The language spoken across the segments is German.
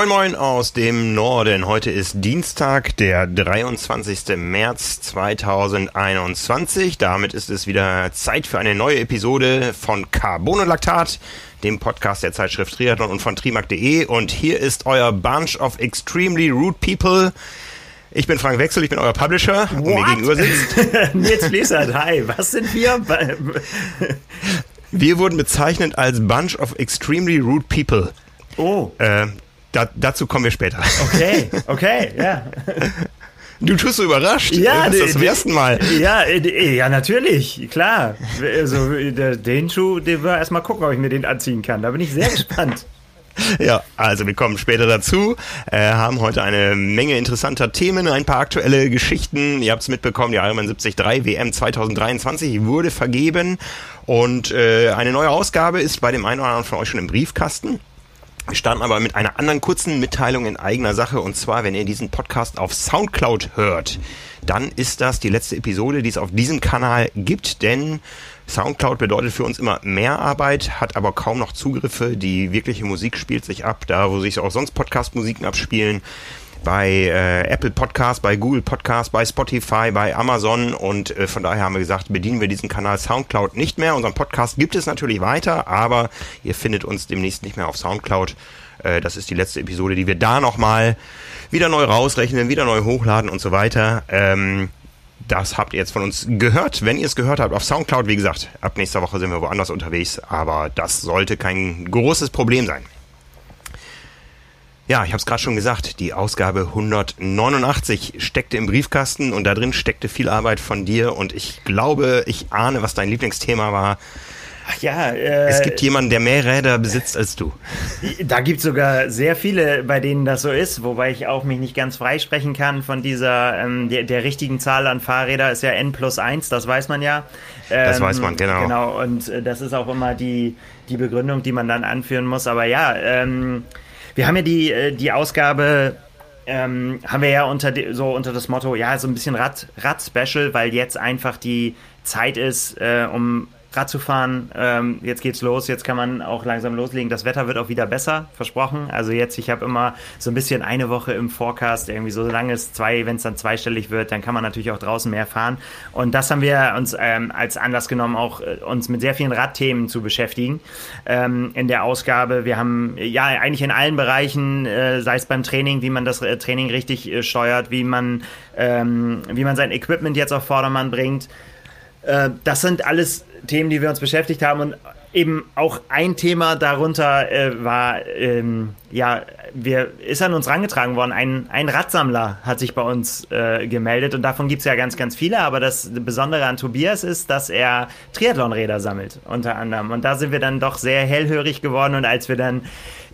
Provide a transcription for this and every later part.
Moin Moin aus dem Norden. Heute ist Dienstag, der 23. März 2021. Damit ist es wieder Zeit für eine neue Episode von Carbonolactat, dem Podcast der Zeitschrift Triathlon und von trimark.de. Und hier ist euer Bunch of Extremely Rude People. Ich bin Frank Wechsel, ich bin euer Publisher. What? Und mir gegenüber sitzt Nils Fließert. Hi, was sind wir? wir wurden bezeichnet als Bunch of Extremely Rude People. Oh. Äh, da, dazu kommen wir später. Okay, okay, ja. Du tust so überrascht. Ja, das ist das erste Mal. Ja, ja, natürlich, klar. Also den Schuh, den wir erstmal gucken, ob ich mir den anziehen kann. Da bin ich sehr gespannt. Ja, also wir kommen später dazu, äh, haben heute eine Menge interessanter Themen, ein paar aktuelle Geschichten. Ihr habt es mitbekommen, die Ironman 73 WM 2023 wurde vergeben und äh, eine neue Ausgabe ist bei dem einen oder anderen von euch schon im Briefkasten. Wir starten aber mit einer anderen kurzen Mitteilung in eigener Sache. Und zwar, wenn ihr diesen Podcast auf Soundcloud hört, dann ist das die letzte Episode, die es auf diesem Kanal gibt. Denn Soundcloud bedeutet für uns immer mehr Arbeit, hat aber kaum noch Zugriffe. Die wirkliche Musik spielt sich ab, da wo sich auch sonst Podcast-Musiken abspielen bei äh, Apple Podcast, bei Google Podcast, bei Spotify, bei Amazon und äh, von daher haben wir gesagt, bedienen wir diesen Kanal Soundcloud nicht mehr. Unseren Podcast gibt es natürlich weiter, aber ihr findet uns demnächst nicht mehr auf Soundcloud. Äh, das ist die letzte Episode, die wir da nochmal wieder neu rausrechnen, wieder neu hochladen und so weiter. Ähm, das habt ihr jetzt von uns gehört. Wenn ihr es gehört habt auf Soundcloud, wie gesagt, ab nächster Woche sind wir woanders unterwegs, aber das sollte kein großes Problem sein. Ja, ich habe es gerade schon gesagt, die Ausgabe 189 steckte im Briefkasten und da drin steckte viel Arbeit von dir und ich glaube, ich ahne, was dein Lieblingsthema war. Ach ja, äh, es gibt jemanden, der mehr Räder besitzt als du. Da gibt es sogar sehr viele, bei denen das so ist, wobei ich auch mich nicht ganz freisprechen kann von dieser, ähm, der, der, richtigen Zahl an Fahrräder ist ja N plus 1, das weiß man ja. Ähm, das weiß man, genau. Genau, und äh, das ist auch immer die, die Begründung, die man dann anführen muss. Aber ja, ähm, wir haben ja die, äh, die Ausgabe ähm, haben wir ja unter so unter das Motto, ja, so ein bisschen Rad-Special, Rad weil jetzt einfach die Zeit ist, äh, um Rad zu fahren. Ähm, jetzt geht's los, jetzt kann man auch langsam loslegen. Das Wetter wird auch wieder besser, versprochen. Also jetzt, ich habe immer so ein bisschen eine Woche im Forecast, irgendwie so lange es zwei, wenn es dann zweistellig wird, dann kann man natürlich auch draußen mehr fahren. Und das haben wir uns ähm, als Anlass genommen, auch äh, uns mit sehr vielen Radthemen zu beschäftigen ähm, in der Ausgabe. Wir haben ja eigentlich in allen Bereichen, äh, sei es beim Training, wie man das äh, Training richtig äh, steuert, wie man, ähm, wie man sein Equipment jetzt auf Vordermann bringt. Äh, das sind alles Themen, die wir uns beschäftigt haben und eben auch ein Thema darunter äh, war, ähm, ja, wir, ist an uns rangetragen worden. Ein, ein Radsammler hat sich bei uns äh, gemeldet und davon gibt es ja ganz, ganz viele. Aber das Besondere an Tobias ist, dass er Triathlonräder sammelt, unter anderem. Und da sind wir dann doch sehr hellhörig geworden und als wir dann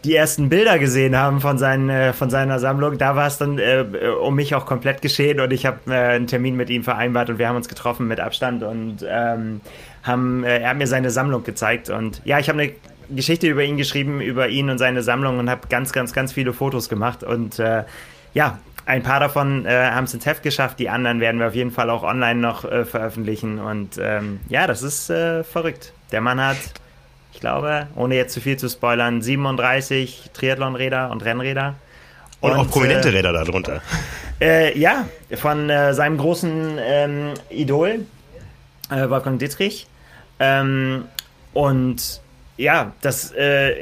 die ersten Bilder gesehen haben von, seinen, äh, von seiner Sammlung, da war es dann äh, um mich auch komplett geschehen und ich habe äh, einen Termin mit ihm vereinbart und wir haben uns getroffen mit Abstand und ähm, haben, äh, er hat mir seine Sammlung gezeigt und ja, ich habe eine Geschichte über ihn geschrieben, über ihn und seine Sammlung und habe ganz, ganz, ganz viele Fotos gemacht und äh, ja, ein paar davon äh, haben es ins Heft geschafft, die anderen werden wir auf jeden Fall auch online noch äh, veröffentlichen und ähm, ja, das ist äh, verrückt. Der Mann hat, ich glaube, ohne jetzt zu viel zu spoilern, 37 Triathlonräder und Rennräder. Und, und auch prominente äh, Räder darunter. Äh, ja, von äh, seinem großen ähm, Idol, äh, Wolfgang Dittrich. Ähm, und ja, das äh,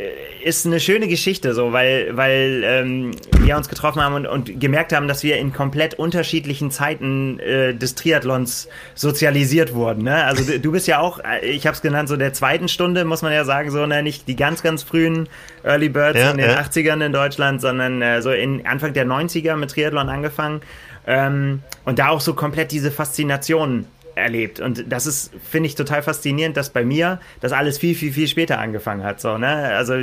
ist eine schöne Geschichte, so, weil, weil ähm, wir uns getroffen haben und, und gemerkt haben, dass wir in komplett unterschiedlichen Zeiten äh, des Triathlons sozialisiert wurden. Ne? Also du, bist ja auch, äh, ich habe es genannt, so der zweiten Stunde, muss man ja sagen, so ne, nicht die ganz, ganz frühen Early Birds ja, in den ja. 80ern in Deutschland, sondern äh, so in Anfang der 90er mit Triathlon angefangen. Ähm, und da auch so komplett diese Faszination erlebt. Und das ist, finde ich, total faszinierend, dass bei mir das alles viel, viel, viel später angefangen hat. So, ne? Also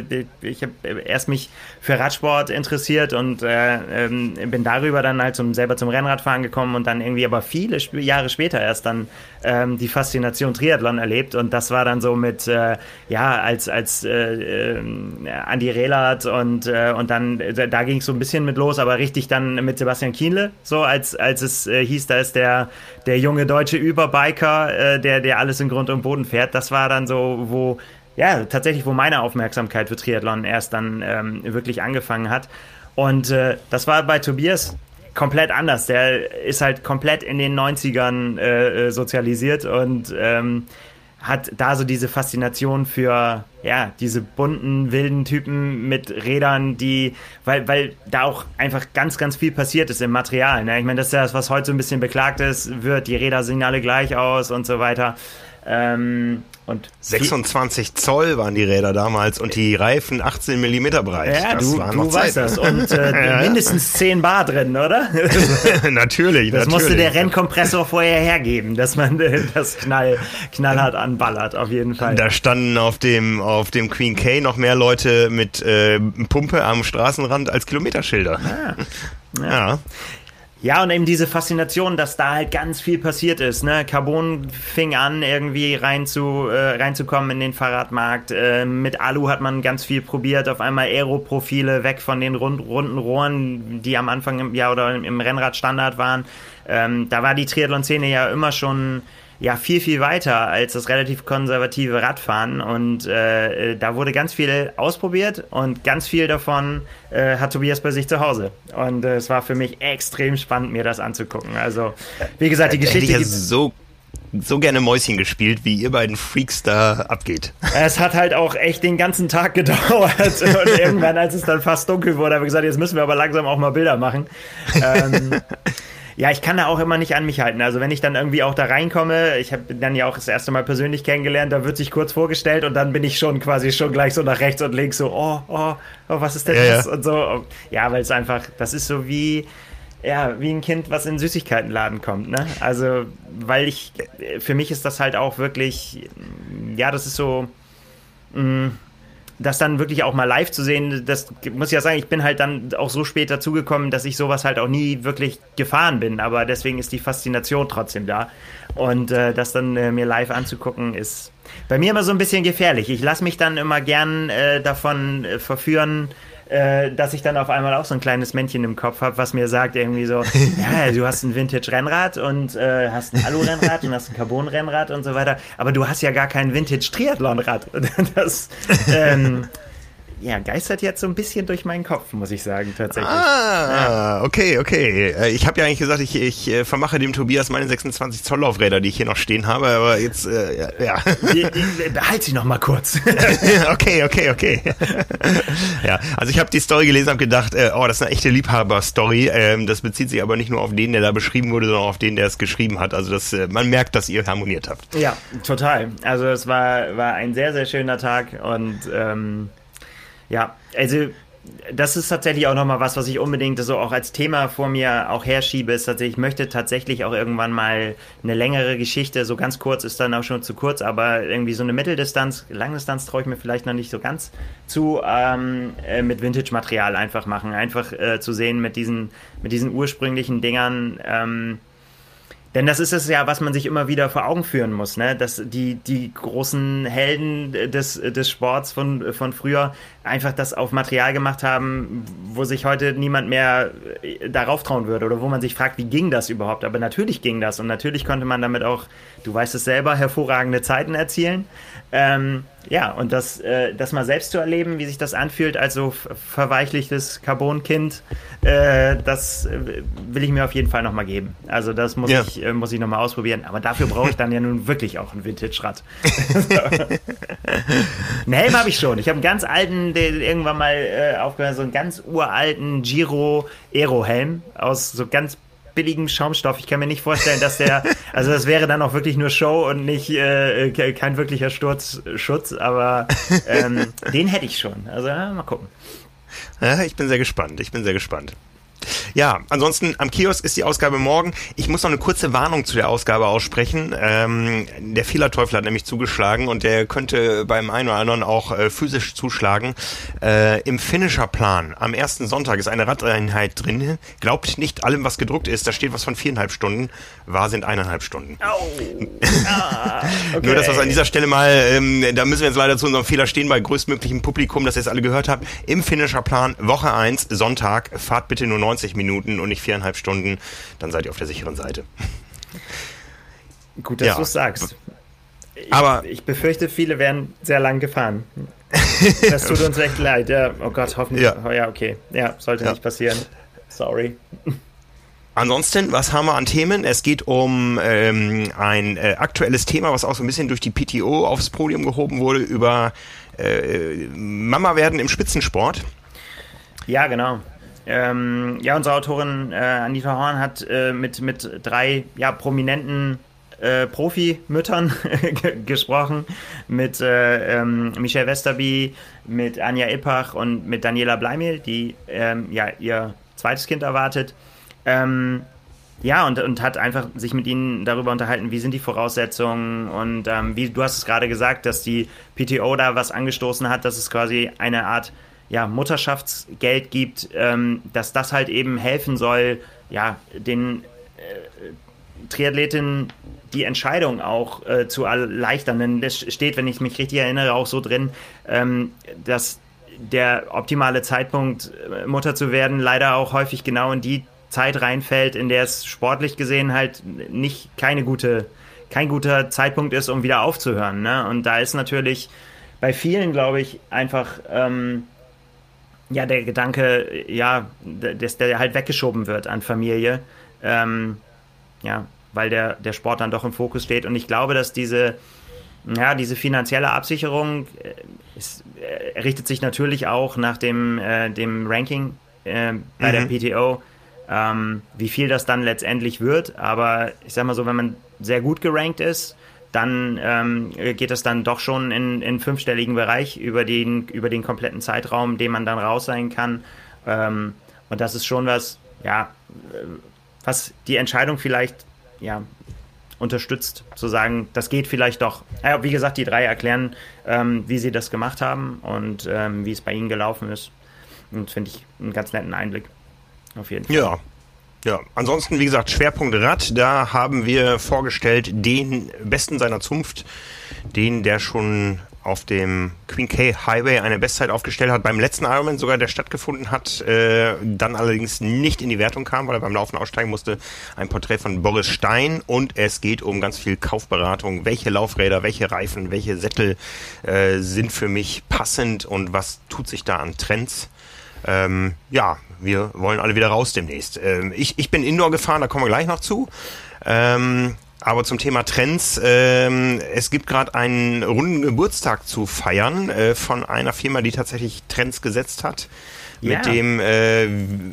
ich habe erst mich für Radsport interessiert und äh, ähm, bin darüber dann halt zum, selber zum Rennradfahren gekommen und dann irgendwie aber viele Sp Jahre später erst dann ähm, die Faszination Triathlon erlebt. Und das war dann so mit, äh, ja, als, als äh, äh, Andi Rehlert und, äh, und dann, äh, da ging es so ein bisschen mit los, aber richtig dann mit Sebastian Kienle, so als, als es äh, hieß, da ist der, der junge deutsche Überbiker, äh, der, der alles in Grund und Boden fährt. Das war dann so, wo, ja, tatsächlich, wo meine Aufmerksamkeit für Triathlon erst dann ähm, wirklich angefangen hat. Und äh, das war bei Tobias komplett anders. Der ist halt komplett in den 90ern äh, äh, sozialisiert und ähm, hat da so diese Faszination für ja diese bunten wilden Typen mit Rädern, die weil weil da auch einfach ganz ganz viel passiert ist im Material. Ne? Ich meine, das ist ja das, was heute so ein bisschen beklagt ist, wird die Räder sehen alle gleich aus und so weiter. Ähm, und 26 Zoll waren die Räder damals und die Reifen 18 Millimeter breit. Ja, das du, du weißt das. Und äh, mindestens 10 Bar drin, oder? natürlich. Das natürlich. musste der Rennkompressor vorher hergeben, dass man äh, das knall, knallhart anballert, auf jeden Fall. Da standen auf dem, auf dem Queen K noch mehr Leute mit äh, Pumpe am Straßenrand als Kilometerschilder. Ah, ja. ja. Ja, und eben diese Faszination, dass da halt ganz viel passiert ist. Ne? Carbon fing an, irgendwie rein zu, äh, reinzukommen in den Fahrradmarkt. Äh, mit Alu hat man ganz viel probiert. Auf einmal Aero-Profile weg von den rund, runden Rohren, die am Anfang im, ja, oder im Rennrad Standard waren. Ähm, da war die Triathlon-Szene ja immer schon ja viel, viel weiter als das relativ konservative Radfahren. Und äh, da wurde ganz viel ausprobiert und ganz viel davon äh, hat Tobias bei sich zu Hause. Und äh, es war für mich extrem spannend, mir das anzugucken. Also, wie gesagt, die Hätte Geschichte. Ich so so gerne Mäuschen gespielt, wie ihr beiden Freaks da abgeht. Es hat halt auch echt den ganzen Tag gedauert. Und irgendwann, als es dann fast dunkel wurde, habe ich gesagt, jetzt müssen wir aber langsam auch mal Bilder machen. Ähm, ja, ich kann da auch immer nicht an mich halten. Also wenn ich dann irgendwie auch da reinkomme, ich habe dann ja auch das erste Mal persönlich kennengelernt, da wird sich kurz vorgestellt und dann bin ich schon quasi schon gleich so nach rechts und links so, oh, oh, oh was ist denn ja, das? Ja. Und so. Ja, weil es einfach, das ist so wie, ja, wie ein Kind, was in den Süßigkeitenladen kommt, ne? Also, weil ich, für mich ist das halt auch wirklich, ja, das ist so, mh, mm, das dann wirklich auch mal live zu sehen, das muss ich ja sagen, ich bin halt dann auch so spät dazugekommen, dass ich sowas halt auch nie wirklich gefahren bin, aber deswegen ist die Faszination trotzdem da. Und äh, das dann äh, mir live anzugucken, ist bei mir immer so ein bisschen gefährlich. Ich lasse mich dann immer gern äh, davon äh, verführen, äh, dass ich dann auf einmal auch so ein kleines Männchen im Kopf habe, was mir sagt irgendwie so, ja, du hast ein Vintage-Rennrad und äh, hast ein Alu-Rennrad und hast ein Carbon-Rennrad und so weiter, aber du hast ja gar kein Vintage-Triathlon-Rad. Das, ähm, ja, geistert jetzt so ein bisschen durch meinen Kopf, muss ich sagen, tatsächlich. Ah, ja. okay, okay. Äh, ich habe ja eigentlich gesagt, ich, ich äh, vermache dem Tobias meine 26 Zoll Laufräder, die ich hier noch stehen habe, aber jetzt, äh, ja. Behalt sie noch mal kurz. okay, okay, okay. ja, also ich habe die Story gelesen und gedacht, äh, oh, das ist eine echte Liebhaber-Story. Ähm, das bezieht sich aber nicht nur auf den, der da beschrieben wurde, sondern auf den, der es geschrieben hat. Also das, äh, man merkt, dass ihr harmoniert habt. Ja, total. Also es war, war ein sehr, sehr schöner Tag und ähm, ja, also das ist tatsächlich auch nochmal was, was ich unbedingt so auch als Thema vor mir auch herschiebe, ist tatsächlich, ich möchte tatsächlich auch irgendwann mal eine längere Geschichte, so ganz kurz ist dann auch schon zu kurz, aber irgendwie so eine Mitteldistanz, Langdistanz traue ich mir vielleicht noch nicht so ganz zu, ähm, äh, mit Vintage-Material einfach machen, einfach äh, zu sehen mit diesen, mit diesen ursprünglichen Dingern, ähm, denn das ist es ja, was man sich immer wieder vor Augen führen muss, ne? Dass die, die großen Helden des, des Sports von, von früher einfach das auf Material gemacht haben, wo sich heute niemand mehr äh, darauf trauen würde oder wo man sich fragt, wie ging das überhaupt? Aber natürlich ging das und natürlich konnte man damit auch, du weißt es selber, hervorragende Zeiten erzielen. Ähm, ja, und das, äh, das mal selbst zu erleben, wie sich das anfühlt, als so verweichlichtes Carbon-Kind, äh, das äh, will ich mir auf jeden Fall nochmal geben. Also das muss ja. ich, äh, muss ich nochmal ausprobieren. Aber dafür brauche ich dann ja nun wirklich auch ein Vintage-Rad. einen Helm habe ich schon. Ich habe einen ganz alten, der irgendwann mal äh, aufgehört, so einen ganz uralten Giro Aero-Helm aus so ganz billigem Schaumstoff. Ich kann mir nicht vorstellen, dass der, also das wäre dann auch wirklich nur Show und nicht äh, kein wirklicher Sturzschutz, aber ähm, den hätte ich schon. Also ja, mal gucken. Ja, ich bin sehr gespannt. Ich bin sehr gespannt. Ja, ansonsten am Kiosk ist die Ausgabe morgen. Ich muss noch eine kurze Warnung zu der Ausgabe aussprechen. Ähm, der Fehlerteufel hat nämlich zugeschlagen und der könnte beim einen oder anderen auch äh, physisch zuschlagen. Äh, Im Finisher-Plan am ersten Sonntag ist eine Radeinheit drin. Glaubt nicht allem, was gedruckt ist. Da steht was von viereinhalb Stunden. Wahr sind eineinhalb Stunden. Oh. Ah, okay. Nur, dass das an dieser Stelle mal, ähm, da müssen wir jetzt leider zu unserem Fehler stehen, bei größtmöglichem Publikum, dass ihr es alle gehört habt. Im Finisher-Plan Woche 1, Sonntag, fahrt bitte nur 90 Minuten und nicht viereinhalb Stunden, dann seid ihr auf der sicheren Seite. Gut, dass ja. du es sagst. ich, aber ich befürchte, viele werden sehr lang gefahren. Das tut uns echt leid. Ja, oh Gott, hoffentlich. Ja, oh, ja okay. Ja, sollte ja. nicht passieren. Sorry. Ansonsten, was haben wir an Themen? Es geht um ähm, ein äh, aktuelles Thema, was auch so ein bisschen durch die PTO aufs Podium gehoben wurde, über äh, Mama werden im Spitzensport. Ja, genau. Ähm, ja, unsere Autorin äh, Anita Horn hat äh, mit, mit drei ja, prominenten äh, Profimüttern gesprochen, mit äh, ähm, Michelle Westerby, mit Anja Ippach und mit Daniela Bleimel, die ähm, ja ihr zweites Kind erwartet. Ähm, ja, und, und hat einfach sich mit ihnen darüber unterhalten, wie sind die Voraussetzungen und ähm, wie du hast es gerade gesagt, dass die PTO da was angestoßen hat, dass es quasi eine Art ja, Mutterschaftsgeld gibt, ähm, dass das halt eben helfen soll, ja, den äh, Triathletinnen die Entscheidung auch äh, zu erleichtern. Denn es steht, wenn ich mich richtig erinnere, auch so drin, ähm, dass der optimale Zeitpunkt, äh, Mutter zu werden, leider auch häufig genau in die Zeit reinfällt, in der es sportlich gesehen halt nicht keine gute, kein guter Zeitpunkt ist, um wieder aufzuhören. Ne? Und da ist natürlich bei vielen, glaube ich, einfach ähm, ja der Gedanke, ja, dass der halt weggeschoben wird an Familie. Ähm, ja, weil der, der Sport dann doch im Fokus steht. Und ich glaube, dass diese, ja, diese finanzielle Absicherung äh, ist, äh, richtet sich natürlich auch nach dem, äh, dem Ranking äh, bei mhm. der PTO ähm, wie viel das dann letztendlich wird. Aber ich sag mal so, wenn man sehr gut gerankt ist, dann ähm, geht es dann doch schon in, in fünfstelligen Bereich über den, über den kompletten Zeitraum, den man dann raus sein kann. Ähm, und das ist schon was, ja, was die Entscheidung vielleicht, ja, unterstützt, zu sagen, das geht vielleicht doch. Ja, wie gesagt, die drei erklären, ähm, wie sie das gemacht haben und ähm, wie es bei ihnen gelaufen ist. Und finde ich einen ganz netten Einblick. Auf jeden Fall. Ja. Ja, ansonsten, wie gesagt, Schwerpunkt Rad, da haben wir vorgestellt den besten seiner Zunft, den der schon auf dem Queen K Highway eine Bestzeit aufgestellt hat, beim letzten Ironman sogar, der stattgefunden hat, äh, dann allerdings nicht in die Wertung kam, weil er beim Laufen aussteigen musste. Ein Porträt von Boris Stein und es geht um ganz viel Kaufberatung. Welche Laufräder, welche Reifen, welche Sättel äh, sind für mich passend und was tut sich da an Trends? Ähm, ja, wir wollen alle wieder raus demnächst. Ähm, ich, ich bin Indoor gefahren, da kommen wir gleich noch zu. Ähm, aber zum Thema Trends, ähm, es gibt gerade einen runden Geburtstag zu feiern äh, von einer Firma, die tatsächlich Trends gesetzt hat mit ja. dem äh,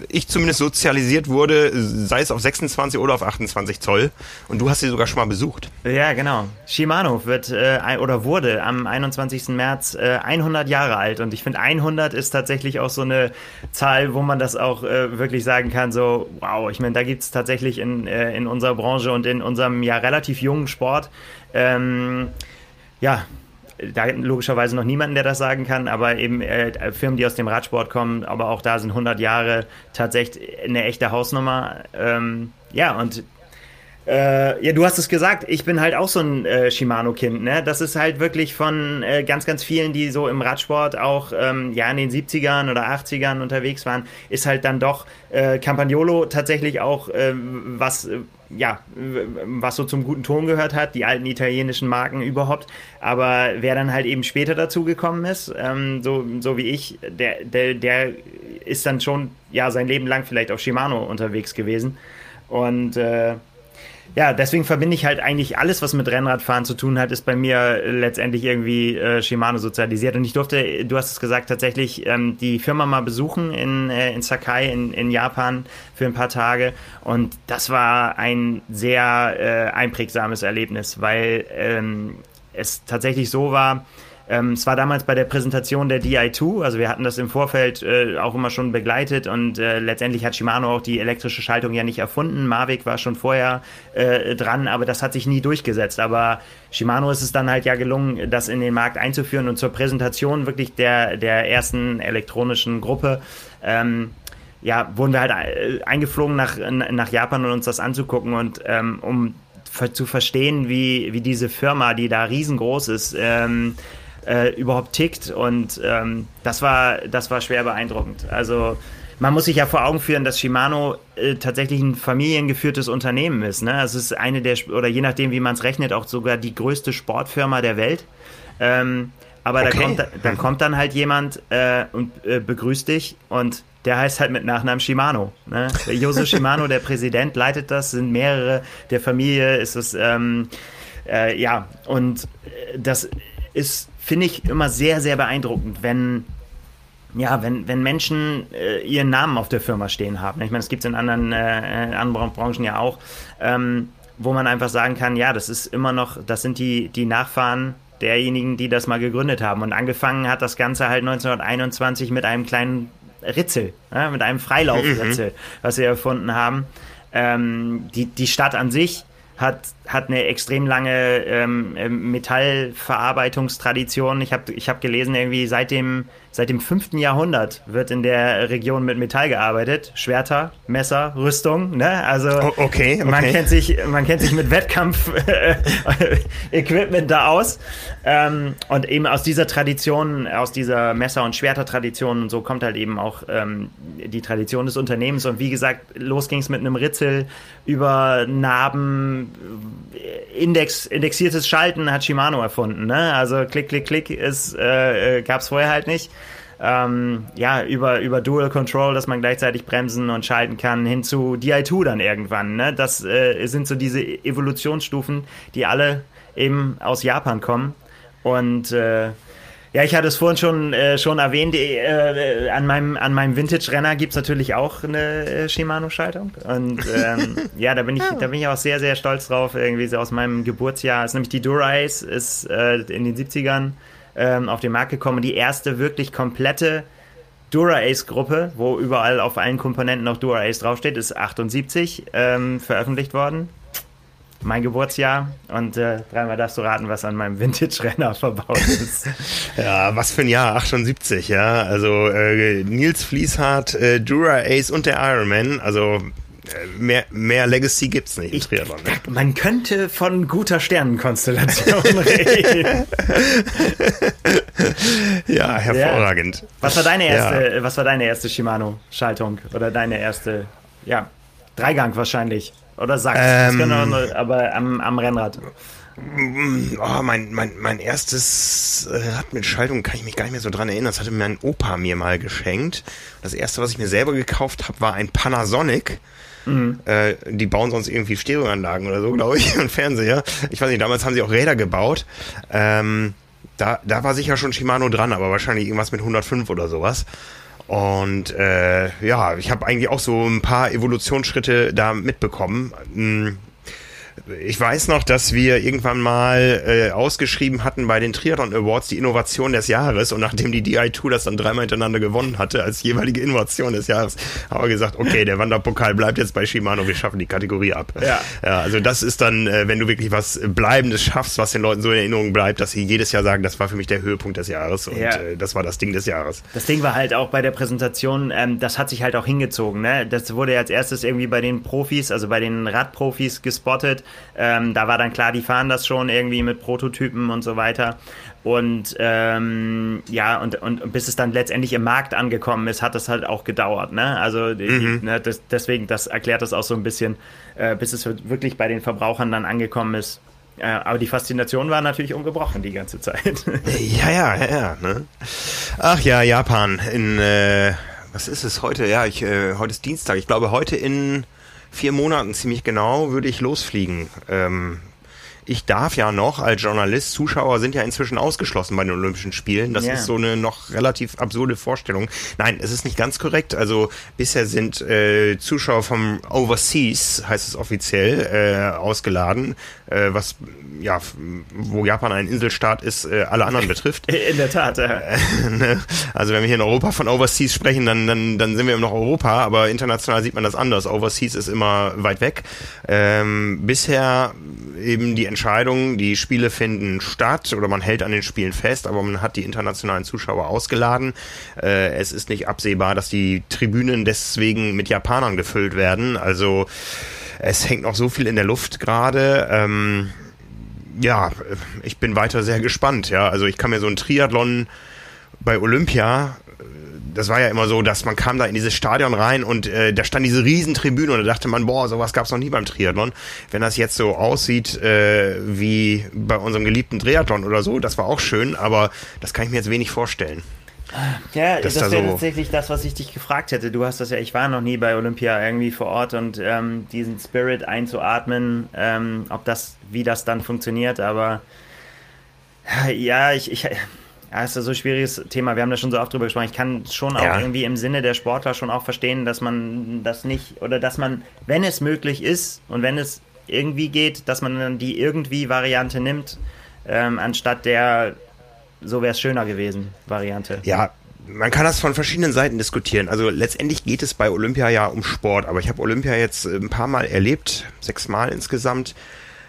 ich zumindest sozialisiert wurde, sei es auf 26 oder auf 28 Zoll. Und du hast sie sogar schon mal besucht. Ja, genau. Shimano wird äh, oder wurde am 21. März äh, 100 Jahre alt. Und ich finde, 100 ist tatsächlich auch so eine Zahl, wo man das auch äh, wirklich sagen kann, so, wow, ich meine, da gibt es tatsächlich in, äh, in unserer Branche und in unserem ja relativ jungen Sport ähm, ja, da logischerweise noch niemanden, der das sagen kann, aber eben äh, Firmen, die aus dem Radsport kommen, aber auch da sind 100 Jahre tatsächlich eine echte Hausnummer. Ähm, ja, und äh, ja, du hast es gesagt, ich bin halt auch so ein äh, Shimano-Kind, ne? Das ist halt wirklich von äh, ganz, ganz vielen, die so im Radsport auch ähm, ja in den 70ern oder 80ern unterwegs waren, ist halt dann doch äh, Campagnolo tatsächlich auch äh, was, ja, was so zum guten Ton gehört hat, die alten italienischen Marken überhaupt. Aber wer dann halt eben später dazu gekommen ist, ähm, so, so wie ich, der, der, der ist dann schon ja sein Leben lang vielleicht auf Shimano unterwegs gewesen. Und äh, ja, deswegen verbinde ich halt eigentlich alles, was mit Rennradfahren zu tun hat, ist bei mir letztendlich irgendwie äh, Shimano sozialisiert. Und ich durfte, du hast es gesagt, tatsächlich ähm, die Firma mal besuchen in, äh, in Sakai in, in Japan für ein paar Tage. Und das war ein sehr äh, einprägsames Erlebnis, weil ähm, es tatsächlich so war, ähm, es war damals bei der Präsentation der Di2, also wir hatten das im Vorfeld äh, auch immer schon begleitet und äh, letztendlich hat Shimano auch die elektrische Schaltung ja nicht erfunden. Mavic war schon vorher äh, dran, aber das hat sich nie durchgesetzt. Aber Shimano ist es dann halt ja gelungen, das in den Markt einzuführen und zur Präsentation wirklich der, der ersten elektronischen Gruppe. Ähm, ja, wurden wir halt äh, eingeflogen nach, nach Japan und uns das anzugucken und ähm, um zu verstehen, wie, wie diese Firma, die da riesengroß ist, ähm, äh, überhaupt tickt. Und ähm, das, war, das war schwer beeindruckend. Also man muss sich ja vor Augen führen, dass Shimano äh, tatsächlich ein familiengeführtes Unternehmen ist. Ne? Also es ist eine der, oder je nachdem, wie man es rechnet, auch sogar die größte Sportfirma der Welt. Ähm, aber okay. da, kommt, da kommt dann halt jemand äh, und äh, begrüßt dich und der heißt halt mit Nachnamen Shimano. Ne? Jose Shimano, der Präsident, leitet das, sind mehrere der Familie, ist es, ähm, äh, ja, und äh, das ist, finde ich, immer sehr, sehr beeindruckend, wenn ja, wenn, wenn Menschen äh, ihren Namen auf der Firma stehen haben. Ich meine, das gibt es in anderen, äh, anderen Branchen ja auch, ähm, wo man einfach sagen kann, ja, das ist immer noch, das sind die, die Nachfahren derjenigen, die das mal gegründet haben. Und angefangen hat das Ganze halt 1921 mit einem kleinen Ritzel, ja, mit einem Freilaufritzel, mhm. was sie erfunden haben. Ähm, die, die Stadt an sich hat, hat eine extrem lange ähm, Metallverarbeitungstradition. Ich habe ich hab gelesen, irgendwie seit dem Seit dem 5. Jahrhundert wird in der Region mit Metall gearbeitet. Schwerter, Messer, Rüstung. Ne? Also okay, okay. Man, kennt sich, man kennt sich mit Wettkampf-Equipment da aus. Ähm, und eben aus dieser Tradition, aus dieser Messer- und Schwerter-Tradition und so kommt halt eben auch ähm, die Tradition des Unternehmens. Und wie gesagt, los ging es mit einem Ritzel über Narben. Index, indexiertes Schalten hat Shimano erfunden. Ne? Also Klick, Klick, Klick äh, äh gab es vorher halt nicht ähm, ja, über, über Dual Control, dass man gleichzeitig bremsen und schalten kann, hin zu DI2 dann irgendwann. Ne? Das äh, sind so diese Evolutionsstufen, die alle eben aus Japan kommen. Und äh, ja, ich hatte es vorhin schon, äh, schon erwähnt, äh, an meinem, an meinem Vintage-Renner gibt es natürlich auch eine äh, Shimano-Schaltung. Und ähm, ja, da bin, ich, da bin ich auch sehr, sehr stolz drauf, irgendwie so aus meinem Geburtsjahr. Das ist nämlich die Dura-Ace, ist äh, in den 70ern ähm, auf den Markt gekommen. Die erste wirklich komplette Dura-Ace-Gruppe, wo überall auf allen Komponenten noch Dura-Ace draufsteht, ist 78 ähm, veröffentlicht worden. Mein Geburtsjahr und äh, dreimal darfst du raten, was an meinem Vintage-Renner verbaut ist. ja, was für ein Jahr, 78, ja. Also äh, Nils Fließhardt, äh, Dura Ace und der Ironman, also mehr, mehr Legacy gibt's nicht im Triathlon. Ne? Man könnte von guter Sternenkonstellation reden. ja, hervorragend. Ja. Was war deine erste, ja. was war deine erste Shimano-Schaltung? Oder deine erste, ja, Dreigang wahrscheinlich. Oder Sachs. Ähm, aber am, am Rennrad. Oh, mein, mein, mein erstes Rad mit Schaltung kann ich mich gar nicht mehr so dran erinnern. Das hatte mir mein Opa mir mal geschenkt. Das erste, was ich mir selber gekauft habe, war ein Panasonic. Mhm. Äh, die bauen sonst irgendwie Stereoanlagen oder so, glaube ich, und Fernseher. Ich weiß nicht, damals haben sie auch Räder gebaut. Ähm, da, da war sicher schon Shimano dran, aber wahrscheinlich irgendwas mit 105 oder sowas. Und äh, ja, ich habe eigentlich auch so ein paar Evolutionsschritte da mitbekommen. Ich weiß noch, dass wir irgendwann mal äh, ausgeschrieben hatten bei den Triathlon Awards die Innovation des Jahres und nachdem die DI2 das dann dreimal hintereinander gewonnen hatte als jeweilige Innovation des Jahres, haben wir gesagt, okay, der Wanderpokal bleibt jetzt bei Shimano, wir schaffen die Kategorie ab. Ja. ja also das ist dann, äh, wenn du wirklich was Bleibendes schaffst, was den Leuten so in Erinnerung bleibt, dass sie jedes Jahr sagen, das war für mich der Höhepunkt des Jahres und ja. äh, das war das Ding des Jahres. Das Ding war halt auch bei der Präsentation, ähm, das hat sich halt auch hingezogen. Ne? Das wurde ja als erstes irgendwie bei den Profis, also bei den Radprofis gespottet ähm, da war dann klar, die fahren das schon irgendwie mit Prototypen und so weiter. Und ähm, ja, und, und bis es dann letztendlich im Markt angekommen ist, hat das halt auch gedauert. Ne? Also mhm. ne, das, deswegen, das erklärt das auch so ein bisschen, äh, bis es wirklich bei den Verbrauchern dann angekommen ist. Äh, aber die Faszination war natürlich ungebrochen die ganze Zeit. ja, ja, ja, ja. Ne? Ach ja, Japan. In äh, was ist es heute? Ja, ich, äh, heute ist Dienstag. Ich glaube, heute in vier Monaten ziemlich genau würde ich losfliegen. Ähm, ich darf ja noch als Journalist, Zuschauer sind ja inzwischen ausgeschlossen bei den Olympischen Spielen. Das yeah. ist so eine noch relativ absurde Vorstellung. Nein, es ist nicht ganz korrekt. Also bisher sind äh, Zuschauer vom Overseas, heißt es offiziell, äh, ausgeladen, äh, was ja, wo Japan ein Inselstaat ist, äh, alle anderen betrifft. In der Tat, ja. Ne? Also wenn wir hier in Europa von Overseas sprechen, dann, dann, dann sind wir noch Europa, aber international sieht man das anders. Overseas ist immer weit weg. Ähm, bisher eben die Entscheidung, die Spiele finden statt oder man hält an den Spielen fest, aber man hat die internationalen Zuschauer ausgeladen. Äh, es ist nicht absehbar, dass die Tribünen deswegen mit Japanern gefüllt werden. Also es hängt noch so viel in der Luft gerade. Ähm, ja, ich bin weiter sehr gespannt. Ja, also ich kann mir so ein Triathlon bei Olympia das war ja immer so, dass man kam da in dieses Stadion rein und äh, da stand diese Riesentribüne und da dachte man, boah, sowas gab's noch nie beim Triathlon. Wenn das jetzt so aussieht äh, wie bei unserem geliebten Triathlon oder so, das war auch schön, aber das kann ich mir jetzt wenig vorstellen. Ja, das, das wäre so tatsächlich das, was ich dich gefragt hätte. Du hast das ja, ich war noch nie bei Olympia irgendwie vor Ort und ähm, diesen Spirit einzuatmen, ähm, ob das, wie das dann funktioniert, aber ja, ich, ich ja, ist ja so ein schwieriges Thema. Wir haben da schon so oft drüber gesprochen. Ich kann schon auch ja. irgendwie im Sinne der Sportler schon auch verstehen, dass man das nicht oder dass man, wenn es möglich ist und wenn es irgendwie geht, dass man dann die irgendwie Variante nimmt, ähm, anstatt der so wäre es schöner gewesen Variante. Ja, man kann das von verschiedenen Seiten diskutieren. Also letztendlich geht es bei Olympia ja um Sport, aber ich habe Olympia jetzt ein paar Mal erlebt, sechs Mal insgesamt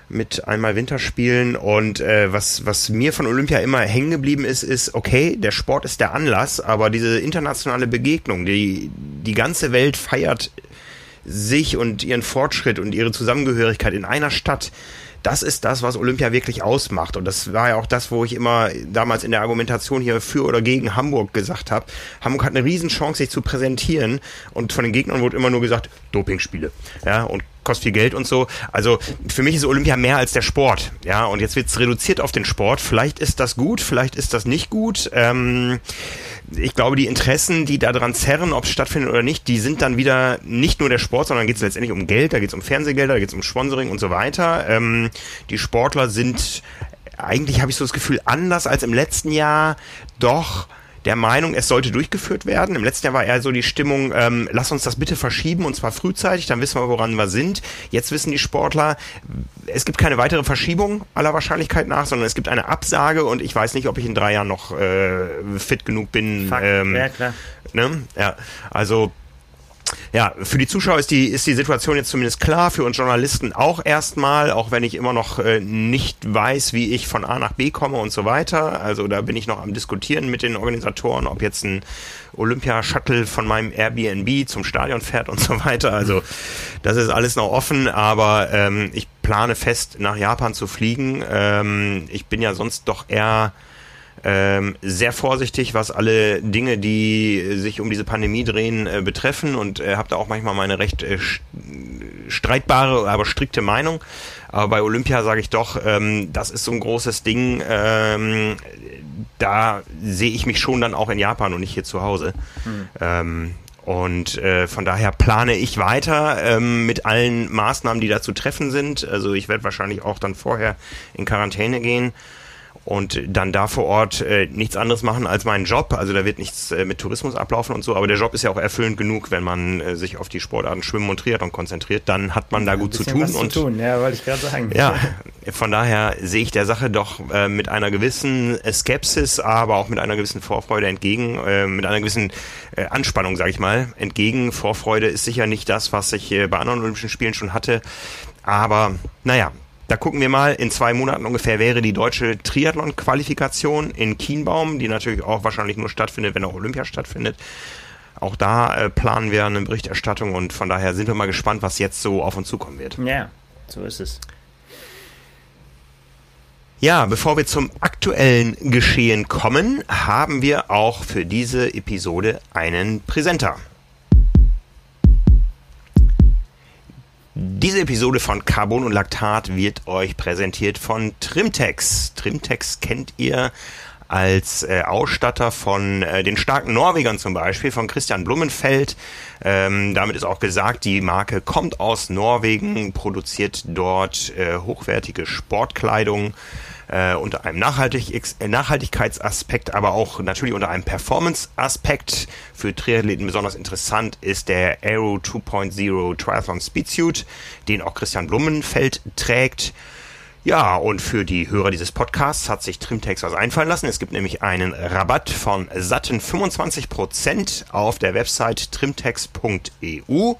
mit einmal Winterspielen und äh, was, was mir von Olympia immer hängen geblieben ist, ist, okay, der Sport ist der Anlass, aber diese internationale Begegnung, die, die ganze Welt feiert sich und ihren Fortschritt und ihre Zusammengehörigkeit in einer Stadt das ist das, was Olympia wirklich ausmacht. Und das war ja auch das, wo ich immer damals in der Argumentation hier für oder gegen Hamburg gesagt habe. Hamburg hat eine Riesenchance, sich zu präsentieren. Und von den Gegnern wurde immer nur gesagt, Dopingspiele. Ja, und kostet viel Geld und so. Also für mich ist Olympia mehr als der Sport. Ja, und jetzt wird es reduziert auf den Sport. Vielleicht ist das gut, vielleicht ist das nicht gut. Ähm, ich glaube, die Interessen, die daran zerren, ob es stattfindet oder nicht, die sind dann wieder nicht nur der Sport, sondern geht es letztendlich um Geld, da geht es um Fernsehgelder, da geht es um Sponsoring und so weiter. Ähm, die Sportler sind eigentlich, habe ich so das Gefühl, anders als im letzten Jahr doch der Meinung, es sollte durchgeführt werden. Im letzten Jahr war eher so die Stimmung, ähm, lass uns das bitte verschieben und zwar frühzeitig, dann wissen wir, woran wir sind. Jetzt wissen die Sportler, es gibt keine weitere Verschiebung aller Wahrscheinlichkeit nach, sondern es gibt eine Absage und ich weiß nicht, ob ich in drei Jahren noch äh, fit genug bin. Ähm, ja, klar. Ne? Ja, also ja, für die Zuschauer ist die, ist die Situation jetzt zumindest klar, für uns Journalisten auch erstmal, auch wenn ich immer noch äh, nicht weiß, wie ich von A nach B komme und so weiter. Also da bin ich noch am Diskutieren mit den Organisatoren, ob jetzt ein Olympia-Shuttle von meinem Airbnb zum Stadion fährt und so weiter. Also das ist alles noch offen, aber ähm, ich plane fest, nach Japan zu fliegen. Ähm, ich bin ja sonst doch eher ähm, sehr vorsichtig, was alle Dinge, die sich um diese Pandemie drehen, äh, betreffen und äh, habe da auch manchmal meine recht äh, streitbare, aber strikte Meinung. Aber bei Olympia sage ich doch, ähm, das ist so ein großes Ding. Ähm, da sehe ich mich schon dann auch in Japan und nicht hier zu Hause. Hm. Ähm, und äh, von daher plane ich weiter ähm, mit allen Maßnahmen, die da zu treffen sind. Also ich werde wahrscheinlich auch dann vorher in Quarantäne gehen und dann da vor Ort äh, nichts anderes machen als meinen Job. Also da wird nichts äh, mit Tourismus ablaufen und so, aber der Job ist ja auch erfüllend genug, wenn man äh, sich auf die Sportarten Schwimmen und Triathlon konzentriert, dann hat man da gut zu tun. und zu tun, ja, wollte ich gerade sagen. Ja, von daher sehe ich der Sache doch äh, mit einer gewissen Skepsis, aber auch mit einer gewissen Vorfreude entgegen, äh, mit einer gewissen äh, Anspannung, sage ich mal, entgegen. Vorfreude ist sicher nicht das, was ich äh, bei anderen Olympischen Spielen schon hatte, aber naja, da gucken wir mal, in zwei Monaten ungefähr wäre die deutsche Triathlon-Qualifikation in Kienbaum, die natürlich auch wahrscheinlich nur stattfindet, wenn auch Olympia stattfindet. Auch da äh, planen wir eine Berichterstattung und von daher sind wir mal gespannt, was jetzt so auf uns zukommen wird. Ja, so ist es. Ja, bevor wir zum aktuellen Geschehen kommen, haben wir auch für diese Episode einen Präsenter. Diese Episode von Carbon und Laktat wird euch präsentiert von Trimtex. Trimtex kennt ihr als äh, Ausstatter von äh, den starken Norwegern zum Beispiel, von Christian Blumenfeld. Ähm, damit ist auch gesagt, die Marke kommt aus Norwegen, produziert dort äh, hochwertige Sportkleidung äh, unter einem Nachhaltig äh, Nachhaltigkeitsaspekt, aber auch natürlich unter einem Performance-Aspekt. Für Triathleten besonders interessant ist der Aero 2.0 Triathlon Speedsuit, den auch Christian Blumenfeld trägt. Ja, und für die Hörer dieses Podcasts hat sich Trimtex was einfallen lassen. Es gibt nämlich einen Rabatt von satten 25% auf der Website trimtex.eu.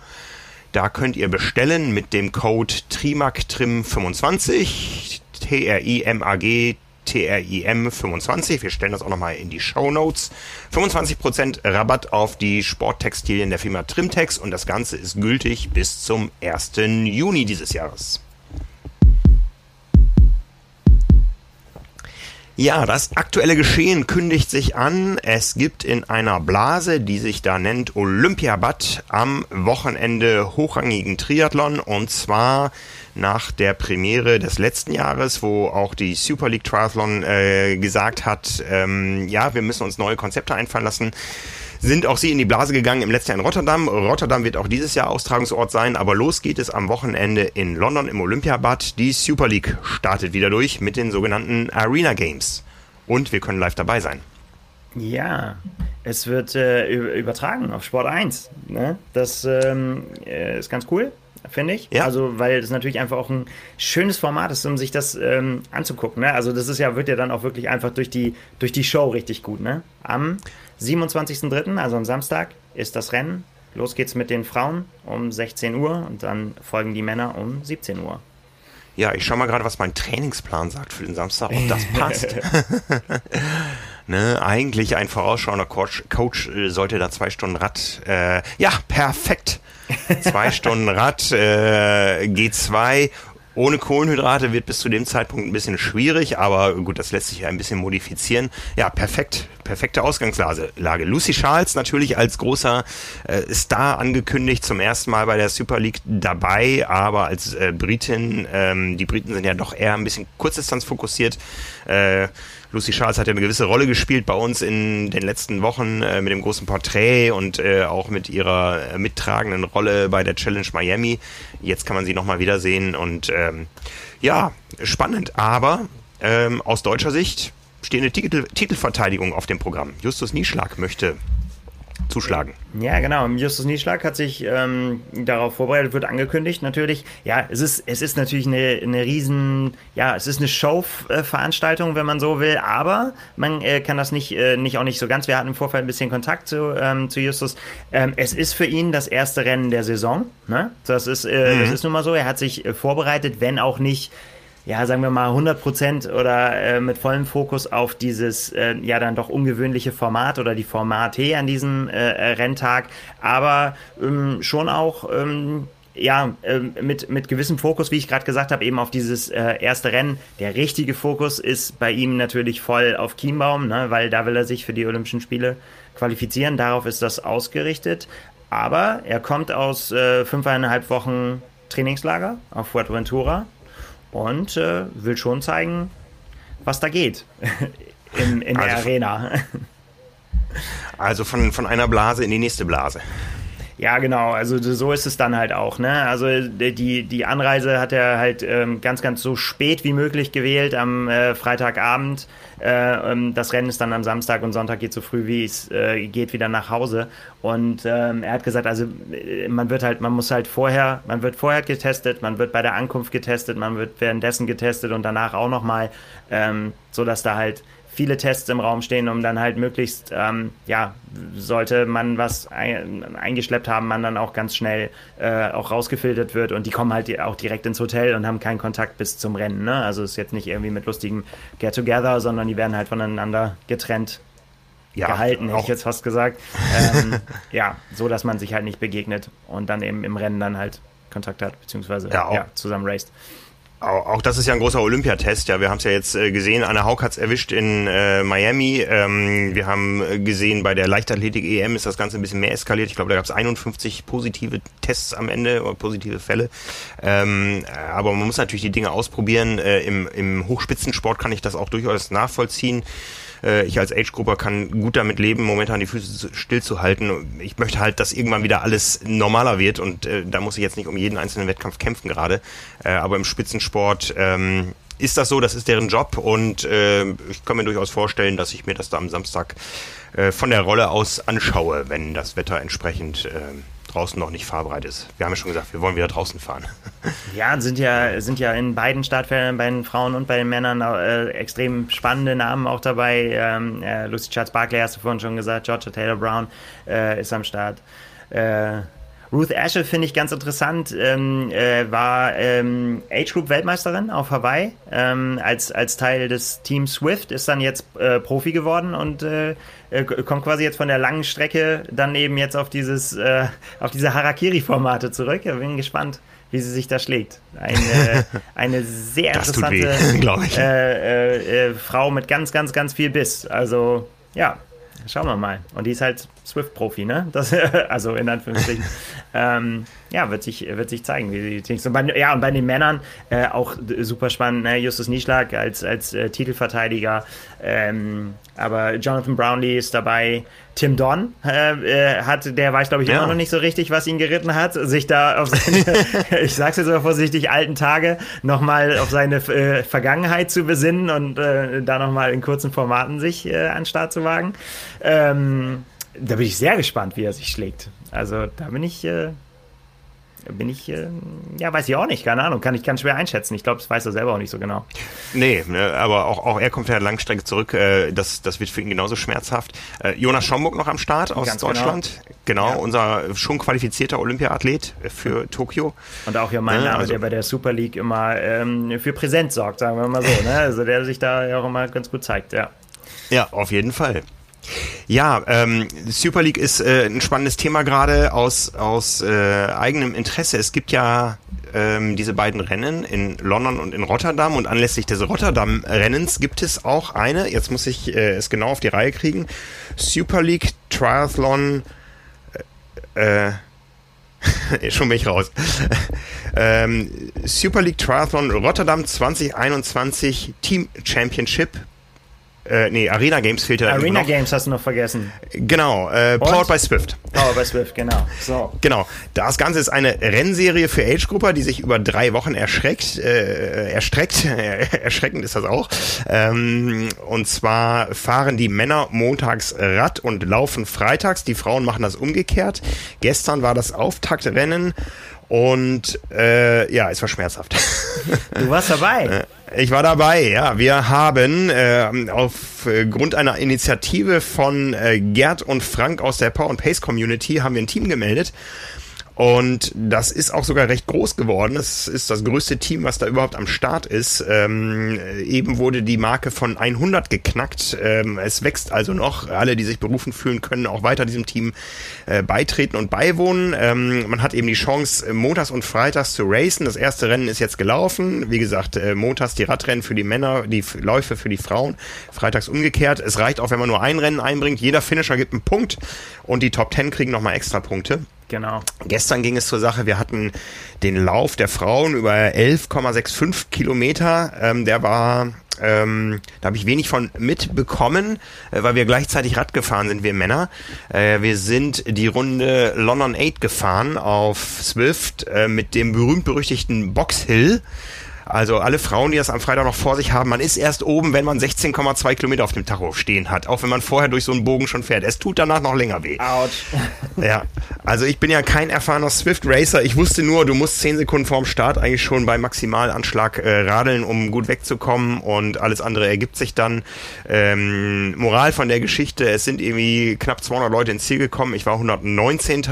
Da könnt ihr bestellen mit dem Code TRIMAG25 T-R-I-M-A-G TRIM 25. Wir stellen das auch nochmal in die Show Notes. 25% Rabatt auf die Sporttextilien der Firma Trimtex und das Ganze ist gültig bis zum 1. Juni dieses Jahres. Ja, das aktuelle Geschehen kündigt sich an. Es gibt in einer Blase, die sich da nennt Olympiabad, am Wochenende hochrangigen Triathlon und zwar nach der Premiere des letzten Jahres, wo auch die Super League Triathlon äh, gesagt hat, ähm, ja, wir müssen uns neue Konzepte einfallen lassen sind auch sie in die Blase gegangen im letzten Jahr in Rotterdam. Rotterdam wird auch dieses Jahr Austragungsort sein, aber los geht es am Wochenende in London im Olympiabad. Die Super League startet wieder durch mit den sogenannten Arena Games. Und wir können live dabei sein. Ja, es wird äh, übertragen auf Sport 1. Ne? Das ähm, äh, ist ganz cool finde ich. Ja. Also, weil das natürlich einfach auch ein schönes Format ist, um sich das ähm, anzugucken. Ne? Also, das ist ja, wird ja dann auch wirklich einfach durch die, durch die Show richtig gut. Ne? Am 27.03., also am Samstag, ist das Rennen. Los geht's mit den Frauen um 16 Uhr und dann folgen die Männer um 17 Uhr. Ja, ich schau mal gerade, was mein Trainingsplan sagt für den Samstag, ob das passt. ne, eigentlich ein vorausschauender Coach, Coach äh, sollte da zwei Stunden Rad. Äh, ja, perfekt. Zwei Stunden Rad, äh, G2 ohne Kohlenhydrate wird bis zu dem Zeitpunkt ein bisschen schwierig, aber gut, das lässt sich ja ein bisschen modifizieren. Ja, perfekt, perfekte Ausgangslage. Lucy Charles natürlich als großer äh, Star angekündigt, zum ersten Mal bei der Super League dabei, aber als äh, Britin, ähm, die Briten sind ja doch eher ein bisschen Kurzdistanz fokussiert. Äh, Lucy Charles hat ja eine gewisse Rolle gespielt bei uns in den letzten Wochen äh, mit dem großen Porträt und äh, auch mit ihrer äh, mittragenden Rolle bei der Challenge Miami. Jetzt kann man sie nochmal wiedersehen und ähm, ja, spannend. Aber ähm, aus deutscher Sicht steht eine Titel Titelverteidigung auf dem Programm. Justus Nieschlag möchte zuschlagen. Ja, genau. Justus Nieschlag hat sich ähm, darauf vorbereitet, wird angekündigt natürlich. Ja, es ist, es ist natürlich eine, eine riesen, ja, es ist eine Show-Veranstaltung, wenn man so will, aber man äh, kann das nicht, äh, nicht auch nicht so ganz. Wir hatten im Vorfeld ein bisschen Kontakt zu, ähm, zu Justus. Ähm, es ist für ihn das erste Rennen der Saison. Ne? Das, ist, äh, mhm. das ist nun mal so. Er hat sich äh, vorbereitet, wenn auch nicht ja, sagen wir mal 100 Prozent oder äh, mit vollem Fokus auf dieses äh, ja dann doch ungewöhnliche Format oder die Formate an diesem äh, Renntag, aber ähm, schon auch ähm, ja, ähm, mit, mit gewissem Fokus, wie ich gerade gesagt habe, eben auf dieses äh, erste Rennen. Der richtige Fokus ist bei ihm natürlich voll auf Chiembaum, ne, weil da will er sich für die Olympischen Spiele qualifizieren. Darauf ist das ausgerichtet. Aber er kommt aus äh, fünfeinhalb Wochen Trainingslager auf Fuerteventura und äh, will schon zeigen, was da geht in, in also der Arena. Also von, von einer Blase in die nächste Blase. Ja, genau. Also so ist es dann halt auch. Ne? Also die, die Anreise hat er halt ähm, ganz, ganz so spät wie möglich gewählt am äh, Freitagabend. Äh, ähm, das Rennen ist dann am Samstag und Sonntag geht so früh wie es äh, geht wieder nach Hause. Und ähm, er hat gesagt, also äh, man wird halt, man muss halt vorher, man wird vorher getestet, man wird bei der Ankunft getestet, man wird währenddessen getestet und danach auch nochmal, ähm, so da halt viele Tests im Raum stehen, um dann halt möglichst, ähm, ja, sollte man was ein, eingeschleppt haben, man dann auch ganz schnell äh, auch rausgefiltert wird und die kommen halt auch direkt ins Hotel und haben keinen Kontakt bis zum Rennen. Ne? Also ist jetzt nicht irgendwie mit lustigem Get-Together, sondern die werden halt voneinander getrennt ja, gehalten, hätte ich jetzt fast gesagt. ähm, ja, so dass man sich halt nicht begegnet und dann eben im Rennen dann halt Kontakt hat, beziehungsweise ja, ja zusammen raced. Auch, das ist ja ein großer Olympiatest. Ja, wir haben es ja jetzt äh, gesehen. Anna Haug hat es erwischt in äh, Miami. Ähm, wir haben äh, gesehen, bei der Leichtathletik EM ist das Ganze ein bisschen mehr eskaliert. Ich glaube, da gab es 51 positive Tests am Ende oder positive Fälle. Ähm, aber man muss natürlich die Dinge ausprobieren. Äh, im, Im Hochspitzensport kann ich das auch durchaus nachvollziehen. Äh, ich als Age-Grupper kann gut damit leben, momentan die Füße stillzuhalten. Ich möchte halt, dass irgendwann wieder alles normaler wird und äh, da muss ich jetzt nicht um jeden einzelnen Wettkampf kämpfen gerade. Äh, aber im Spitzensport ähm, ist das so, das ist deren Job und äh, ich kann mir durchaus vorstellen, dass ich mir das da am Samstag äh, von der Rolle aus anschaue, wenn das Wetter entsprechend äh, draußen noch nicht fahrbereit ist. Wir haben ja schon gesagt, wir wollen wieder draußen fahren. Ja, sind ja, sind ja in beiden Startfeldern, bei den Frauen und bei den Männern äh, extrem spannende Namen auch dabei. Ähm, äh, Lucy Charles Barkley hast du vorhin schon gesagt, Georgia Taylor Brown äh, ist am Start. Äh, Ruth Ashe finde ich ganz interessant, ähm, äh, war ähm, Age Group Weltmeisterin auf Hawaii ähm, als, als Teil des Team Swift, ist dann jetzt äh, Profi geworden und äh, äh kommt quasi jetzt von der langen Strecke dann eben jetzt auf dieses, äh, auf diese Harakiri-Formate zurück. Ich bin gespannt, wie sie sich da schlägt. Eine, eine sehr interessante weh, äh, Frau mit ganz, ganz, ganz viel Biss. Also, ja, schauen wir mal. Und die ist halt Swift-Profi, ne? Das, also in Anführungsstrichen. ähm, ja, wird sich, wird sich zeigen, wie sie und bei, Ja, und bei den Männern äh, auch super spannend, ne? Justus Nieschlag als, als äh, Titelverteidiger. Ähm, aber Jonathan Brownlee ist dabei. Tim Don äh, äh hat, der weiß, glaube ich, ja. immer noch nicht so richtig, was ihn geritten hat, sich da auf seine, ich sag's jetzt mal vorsichtig, alten Tage nochmal auf seine äh, Vergangenheit zu besinnen und äh, da nochmal in kurzen Formaten sich an den Start zu wagen. Ähm, da bin ich sehr gespannt, wie er sich schlägt. Also da bin ich, äh, bin ich, äh, ja, weiß ich auch nicht, keine Ahnung, kann ich ganz schwer einschätzen. Ich glaube, das weiß er selber auch nicht so genau. Nee, ne, aber auch, auch er kommt ja Langstrecke zurück, äh, das, das wird für ihn genauso schmerzhaft. Äh, Jonas Schomburg noch am Start aus ganz. Deutschland. Genau, genau ja. unser schon qualifizierter Olympia-Athlet für Tokio. Und auch ja mein ne, Name, also, der bei der Super League immer ähm, für Präsenz sorgt, sagen wir mal so. Ne? Also der sich da ja auch immer ganz gut zeigt, ja. Ja, auf jeden Fall. Ja, ähm, Super League ist äh, ein spannendes Thema gerade aus, aus äh, eigenem Interesse. Es gibt ja ähm, diese beiden Rennen in London und in Rotterdam und anlässlich des Rotterdam-Rennens gibt es auch eine, jetzt muss ich äh, es genau auf die Reihe kriegen, Super League Triathlon äh, schon bin ich raus. ähm, Super League Triathlon Rotterdam 2021 Team Championship äh, nee, Arena Games fehlte Arena Games hast du noch vergessen. Genau, äh, Powered by Swift. Powered by Swift, genau. So. Genau. Das Ganze ist eine Rennserie für Age-Grupper, die sich über drei Wochen erschreckt, äh, erstreckt. Erschreckend ist das auch. Ähm, und zwar fahren die Männer montags Rad und laufen freitags. Die Frauen machen das umgekehrt. Gestern war das Auftaktrennen und äh, ja, es war schmerzhaft. Du warst dabei. Äh, ich war dabei, ja. Wir haben äh, aufgrund einer Initiative von äh, Gerd und Frank aus der Power and Pace Community haben wir ein Team gemeldet und das ist auch sogar recht groß geworden. Es ist das größte Team, was da überhaupt am Start ist. Ähm, eben wurde die Marke von 100 geknackt. Ähm, es wächst also noch. Alle, die sich berufen fühlen, können auch weiter diesem Team äh, beitreten und beiwohnen. Ähm, man hat eben die Chance, montags und freitags zu racen. Das erste Rennen ist jetzt gelaufen. Wie gesagt, äh, montags die Radrennen für die Männer, die Läufe für die Frauen. Freitags umgekehrt. Es reicht auch, wenn man nur ein Rennen einbringt. Jeder Finisher gibt einen Punkt und die Top 10 kriegen nochmal extra Punkte. Genau. Gestern ging es zur Sache, wir hatten den Lauf der Frauen über 11,65 Kilometer. Ähm, der war, ähm, da habe ich wenig von mitbekommen, äh, weil wir gleichzeitig Rad gefahren sind, wir Männer. Äh, wir sind die Runde London 8 gefahren auf Swift äh, mit dem berühmt-berüchtigten Box Hill. Also alle Frauen, die das am Freitag noch vor sich haben, man ist erst oben, wenn man 16,2 Kilometer auf dem Tacho stehen hat. Auch wenn man vorher durch so einen Bogen schon fährt. Es tut danach noch länger weh. Autsch. Ja, also ich bin ja kein erfahrener Swift Racer. Ich wusste nur, du musst 10 Sekunden vorm Start eigentlich schon beim Maximalanschlag äh, radeln, um gut wegzukommen und alles andere ergibt sich dann. Ähm, Moral von der Geschichte, es sind irgendwie knapp 200 Leute ins Ziel gekommen. Ich war 119.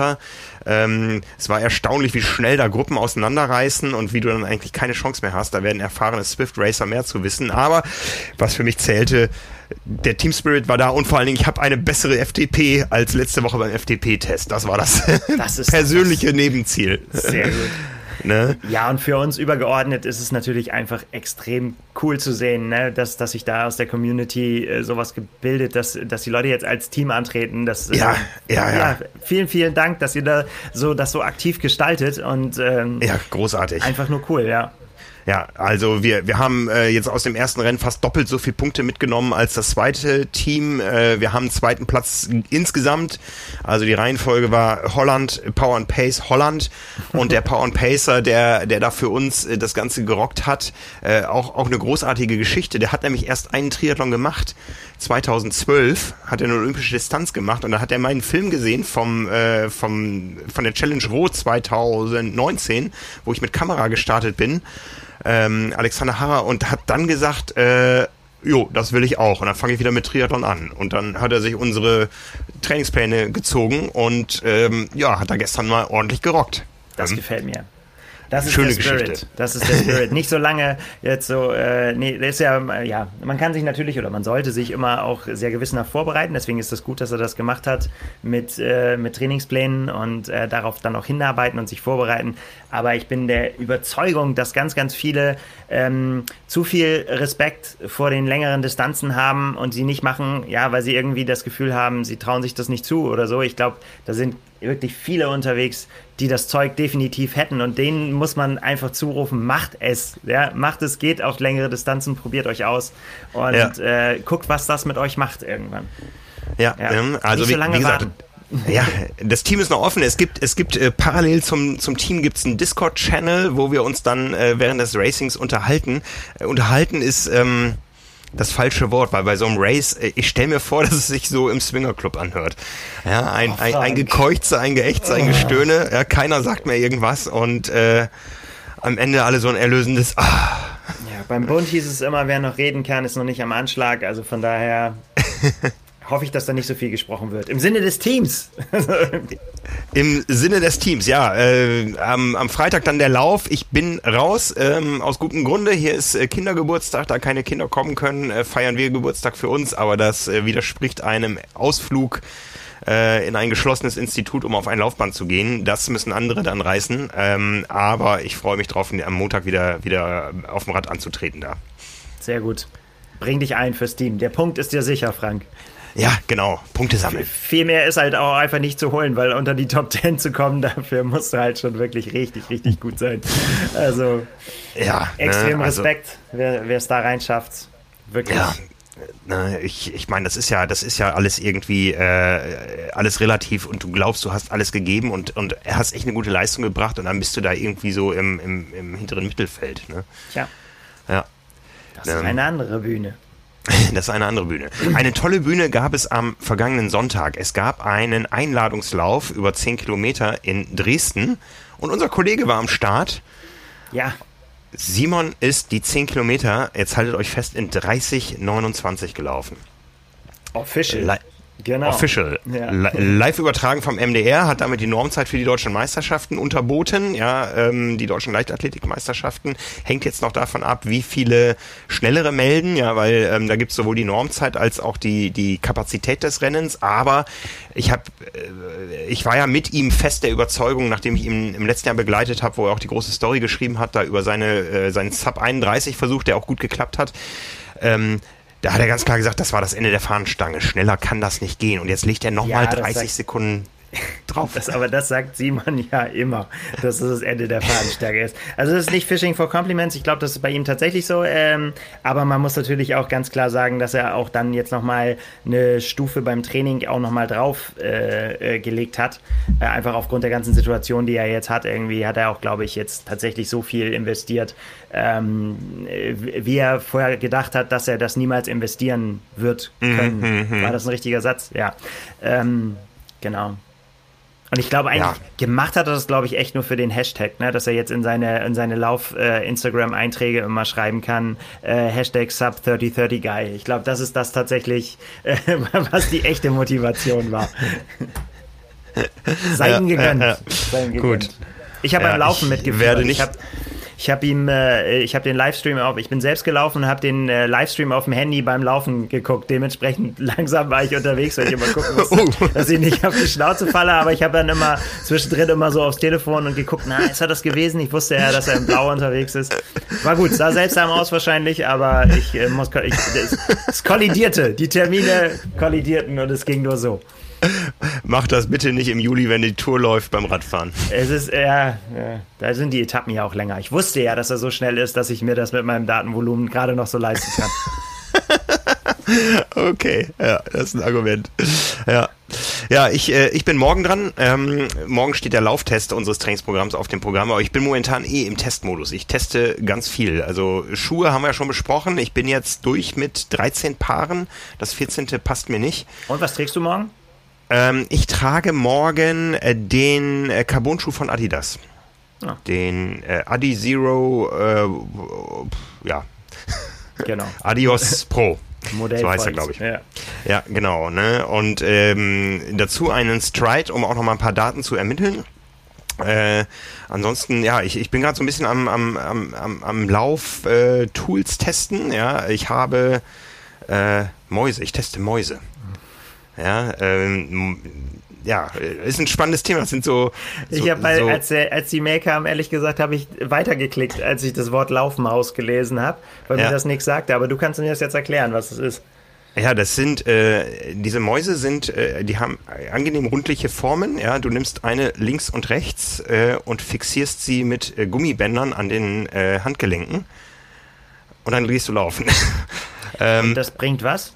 Ähm, es war erstaunlich, wie schnell da Gruppen auseinanderreißen und wie du dann eigentlich keine Chance mehr hast. Da werden erfahrene Swift Racer mehr zu wissen. Aber was für mich zählte, der Team Spirit war da und vor allen Dingen, ich habe eine bessere FDP als letzte Woche beim FDP-Test. Das war das, das persönliche das. Nebenziel. Sehr gut. Ne? Ja, und für uns übergeordnet ist es natürlich einfach extrem cool zu sehen, ne? dass, dass sich da aus der Community äh, sowas gebildet, dass, dass die Leute jetzt als Team antreten. Das, ja, äh, ja, ja, ja, Vielen, vielen Dank, dass ihr da so, das so aktiv gestaltet und ähm, ja, großartig. Einfach nur cool, ja. Ja, also wir, wir haben äh, jetzt aus dem ersten Rennen fast doppelt so viele Punkte mitgenommen als das zweite Team. Äh, wir haben zweiten Platz insgesamt. Also die Reihenfolge war Holland, Power and Pace Holland und der Power and Pacer, der, der da für uns äh, das Ganze gerockt hat. Äh, auch, auch eine großartige Geschichte. Der hat nämlich erst einen Triathlon gemacht. 2012 hat er eine olympische Distanz gemacht und da hat er meinen Film gesehen vom, äh, vom, von der Challenge Rot 2019, wo ich mit Kamera gestartet bin ähm, Alexander Harrer und hat dann gesagt, äh, jo, das will ich auch. Und dann fange ich wieder mit Triathlon an. Und dann hat er sich unsere Trainingspläne gezogen und ähm, ja, hat er gestern mal ordentlich gerockt. Das ähm, gefällt mir. Das ist Schöne der Spirit. Geschichte. Das ist der Spirit. Nicht so lange jetzt so, äh, nee, das ist ja, ja, man kann sich natürlich oder man sollte sich immer auch sehr gewissenhaft vorbereiten. Deswegen ist es das gut, dass er das gemacht hat mit, äh, mit Trainingsplänen und äh, darauf dann auch hinarbeiten und sich vorbereiten. Aber ich bin der Überzeugung, dass ganz, ganz viele ähm, zu viel Respekt vor den längeren Distanzen haben und sie nicht machen, ja, weil sie irgendwie das Gefühl haben, sie trauen sich das nicht zu oder so. Ich glaube, da sind wirklich viele unterwegs, die das Zeug definitiv hätten und denen muss man einfach zurufen, macht es, ja, macht es, geht auf längere Distanzen, probiert euch aus und ja. äh, guckt, was das mit euch macht irgendwann. Ja, ja. Ähm, also Nicht wie, so lange wie gesagt, warten. Ja, das Team ist noch offen. Es gibt, es gibt äh, parallel zum, zum Team gibt's einen Discord-Channel, wo wir uns dann äh, während des Racings unterhalten. Äh, unterhalten ist ähm, das falsche Wort, weil bei so einem Race, äh, ich stelle mir vor, dass es sich so im Swingerclub anhört. Ja, ein, oh, ein, ein Gekeuchze, ein Geächze, ein Gestöhne, ja, keiner sagt mir irgendwas und äh, am Ende alle so ein erlösendes Ah. Ja, beim Bund hieß es immer, wer noch reden kann, ist noch nicht am Anschlag, also von daher hoffe ich, dass da nicht so viel gesprochen wird. Im Sinne des Teams. Im Sinne des Teams, ja. Äh, am, am, Freitag dann der Lauf. Ich bin raus, ähm, aus gutem Grunde. Hier ist äh, Kindergeburtstag, da keine Kinder kommen können, äh, feiern wir Geburtstag für uns, aber das äh, widerspricht einem Ausflug äh, in ein geschlossenes Institut, um auf ein Laufband zu gehen. Das müssen andere dann reißen. Ähm, aber ich freue mich drauf, am Montag wieder, wieder auf dem Rad anzutreten da. Sehr gut. Bring dich ein fürs Team. Der Punkt ist dir sicher, Frank. Ja, genau. Punkte sammeln. Viel mehr ist halt auch einfach nicht zu holen, weil unter die Top 10 zu kommen, dafür musst du halt schon wirklich richtig, richtig gut sein. Also, ja, extrem ne, also, Respekt, wer es da reinschafft. Wirklich. Ja. Ne, ich, ich meine, das ist ja, das ist ja alles irgendwie äh, alles relativ und du glaubst, du hast alles gegeben und, und hast echt eine gute Leistung gebracht und dann bist du da irgendwie so im, im, im hinteren Mittelfeld. Ne? Tja. Ja. Das ist ähm, eine andere Bühne. Das ist eine andere Bühne. Eine tolle Bühne gab es am vergangenen Sonntag. Es gab einen Einladungslauf über 10 Kilometer in Dresden und unser Kollege war am Start. Ja. Simon ist die 10 Kilometer, jetzt haltet euch fest, in 30,29 gelaufen. Official. Le Genau. Official. Ja. Live übertragen vom MDR, hat damit die Normzeit für die deutschen Meisterschaften unterboten. Ja, ähm, die deutschen Leichtathletikmeisterschaften hängt jetzt noch davon ab, wie viele schnellere melden, ja, weil ähm, da gibt es sowohl die Normzeit als auch die, die Kapazität des Rennens. Aber ich habe, äh, ich war ja mit ihm fest der Überzeugung, nachdem ich ihn im letzten Jahr begleitet habe, wo er auch die große Story geschrieben hat, da über seine äh, seinen Sub 31 Versuch, der auch gut geklappt hat. Ähm, da hat er ganz klar gesagt, das war das Ende der Fahnenstange. Schneller kann das nicht gehen. Und jetzt legt er nochmal ja, 30 Sekunden drauf. Das, aber das sagt Simon ja immer, dass es das Ende der Fahnenstärke ist. Also das ist nicht Fishing for Compliments. Ich glaube, das ist bei ihm tatsächlich so. Ähm, aber man muss natürlich auch ganz klar sagen, dass er auch dann jetzt nochmal eine Stufe beim Training auch nochmal drauf äh, äh, gelegt hat. Äh, einfach aufgrund der ganzen Situation, die er jetzt hat. Irgendwie hat er auch, glaube ich, jetzt tatsächlich so viel investiert, ähm, wie er vorher gedacht hat, dass er das niemals investieren wird mhm, können. Mhm, War das ein richtiger Satz? Ja. Ähm, genau. Und ich glaube, eigentlich ja. gemacht hat er das, glaube ich, echt nur für den Hashtag, ne? dass er jetzt in seine, in seine Lauf-Instagram-Einträge äh, immer schreiben kann, äh, Hashtag Sub3030Guy. Ich glaube, das ist das tatsächlich, äh, was die echte Motivation war. Seien gegönnt. Ja, Seien gegönnt. Gut. Ich habe beim Laufen mitgeführt. Nicht. Ich habe ich habe ihm, äh, ich habe den Livestream auf, ich bin selbst gelaufen und habe den äh, Livestream auf dem Handy beim Laufen geguckt. Dementsprechend langsam war ich unterwegs, weil ich immer gucken musste, oh. dass ich nicht auf die Schnauze falle. Aber ich habe dann immer zwischendrin immer so aufs Telefon und geguckt, na, ist er das gewesen? Ich wusste ja, dass er im Blau unterwegs ist. War gut, sah seltsam aus wahrscheinlich, aber ich äh, muss, ich, es kollidierte. Die Termine kollidierten und es ging nur so. Mach das bitte nicht im Juli, wenn die Tour läuft beim Radfahren. Es ist, ja, ja, da sind die Etappen ja auch länger. Ich wusste ja, dass er so schnell ist, dass ich mir das mit meinem Datenvolumen gerade noch so leisten kann. okay, ja, das ist ein Argument. Ja, ja ich, äh, ich bin morgen dran. Ähm, morgen steht der Lauftest unseres Trainingsprogramms auf dem Programm, aber ich bin momentan eh im Testmodus. Ich teste ganz viel. Also Schuhe haben wir ja schon besprochen. Ich bin jetzt durch mit 13 Paaren. Das 14. passt mir nicht. Und was trägst du morgen? Ähm, ich trage morgen äh, den äh, Carbon-Schuh von Adidas. Ah. Den äh, Adi Zero, äh, ja. Genau. Adios Pro. Modell so heißt er, glaube ich. Ja. ja, genau. Ne? Und ähm, dazu einen Stride, um auch noch mal ein paar Daten zu ermitteln. Äh, ansonsten, ja, ich, ich bin gerade so ein bisschen am, am, am, am, Lauf-Tools äh, testen. Ja, ich habe äh, Mäuse, ich teste Mäuse. Ja, ähm, ja, ist ein spannendes Thema. Das sind so. so ich habe, so als, als die Mail kam, ehrlich gesagt, habe ich weitergeklickt, als ich das Wort Laufmaus gelesen habe, weil ja. mir das nichts sagte. Aber du kannst mir das jetzt erklären, was das ist. Ja, das sind äh, diese Mäuse sind, äh, die haben angenehm rundliche Formen. Ja, du nimmst eine links und rechts äh, und fixierst sie mit äh, Gummibändern an den äh, Handgelenken und dann gehst du laufen. ähm, und das bringt was?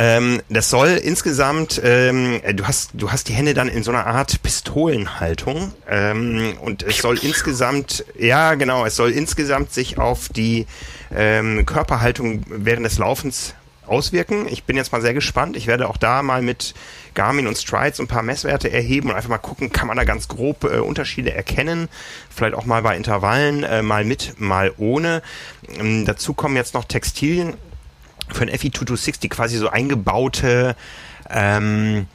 Ähm, das soll insgesamt, ähm, du hast, du hast die Hände dann in so einer Art Pistolenhaltung ähm, und es soll insgesamt, ja genau, es soll insgesamt sich auf die ähm, Körperhaltung während des Laufens auswirken. Ich bin jetzt mal sehr gespannt. Ich werde auch da mal mit Garmin und Strides ein paar Messwerte erheben und einfach mal gucken, kann man da ganz grob äh, Unterschiede erkennen. Vielleicht auch mal bei Intervallen, äh, mal mit, mal ohne. Ähm, dazu kommen jetzt noch Textilien für ein FE2260 quasi so eingebaute ähm,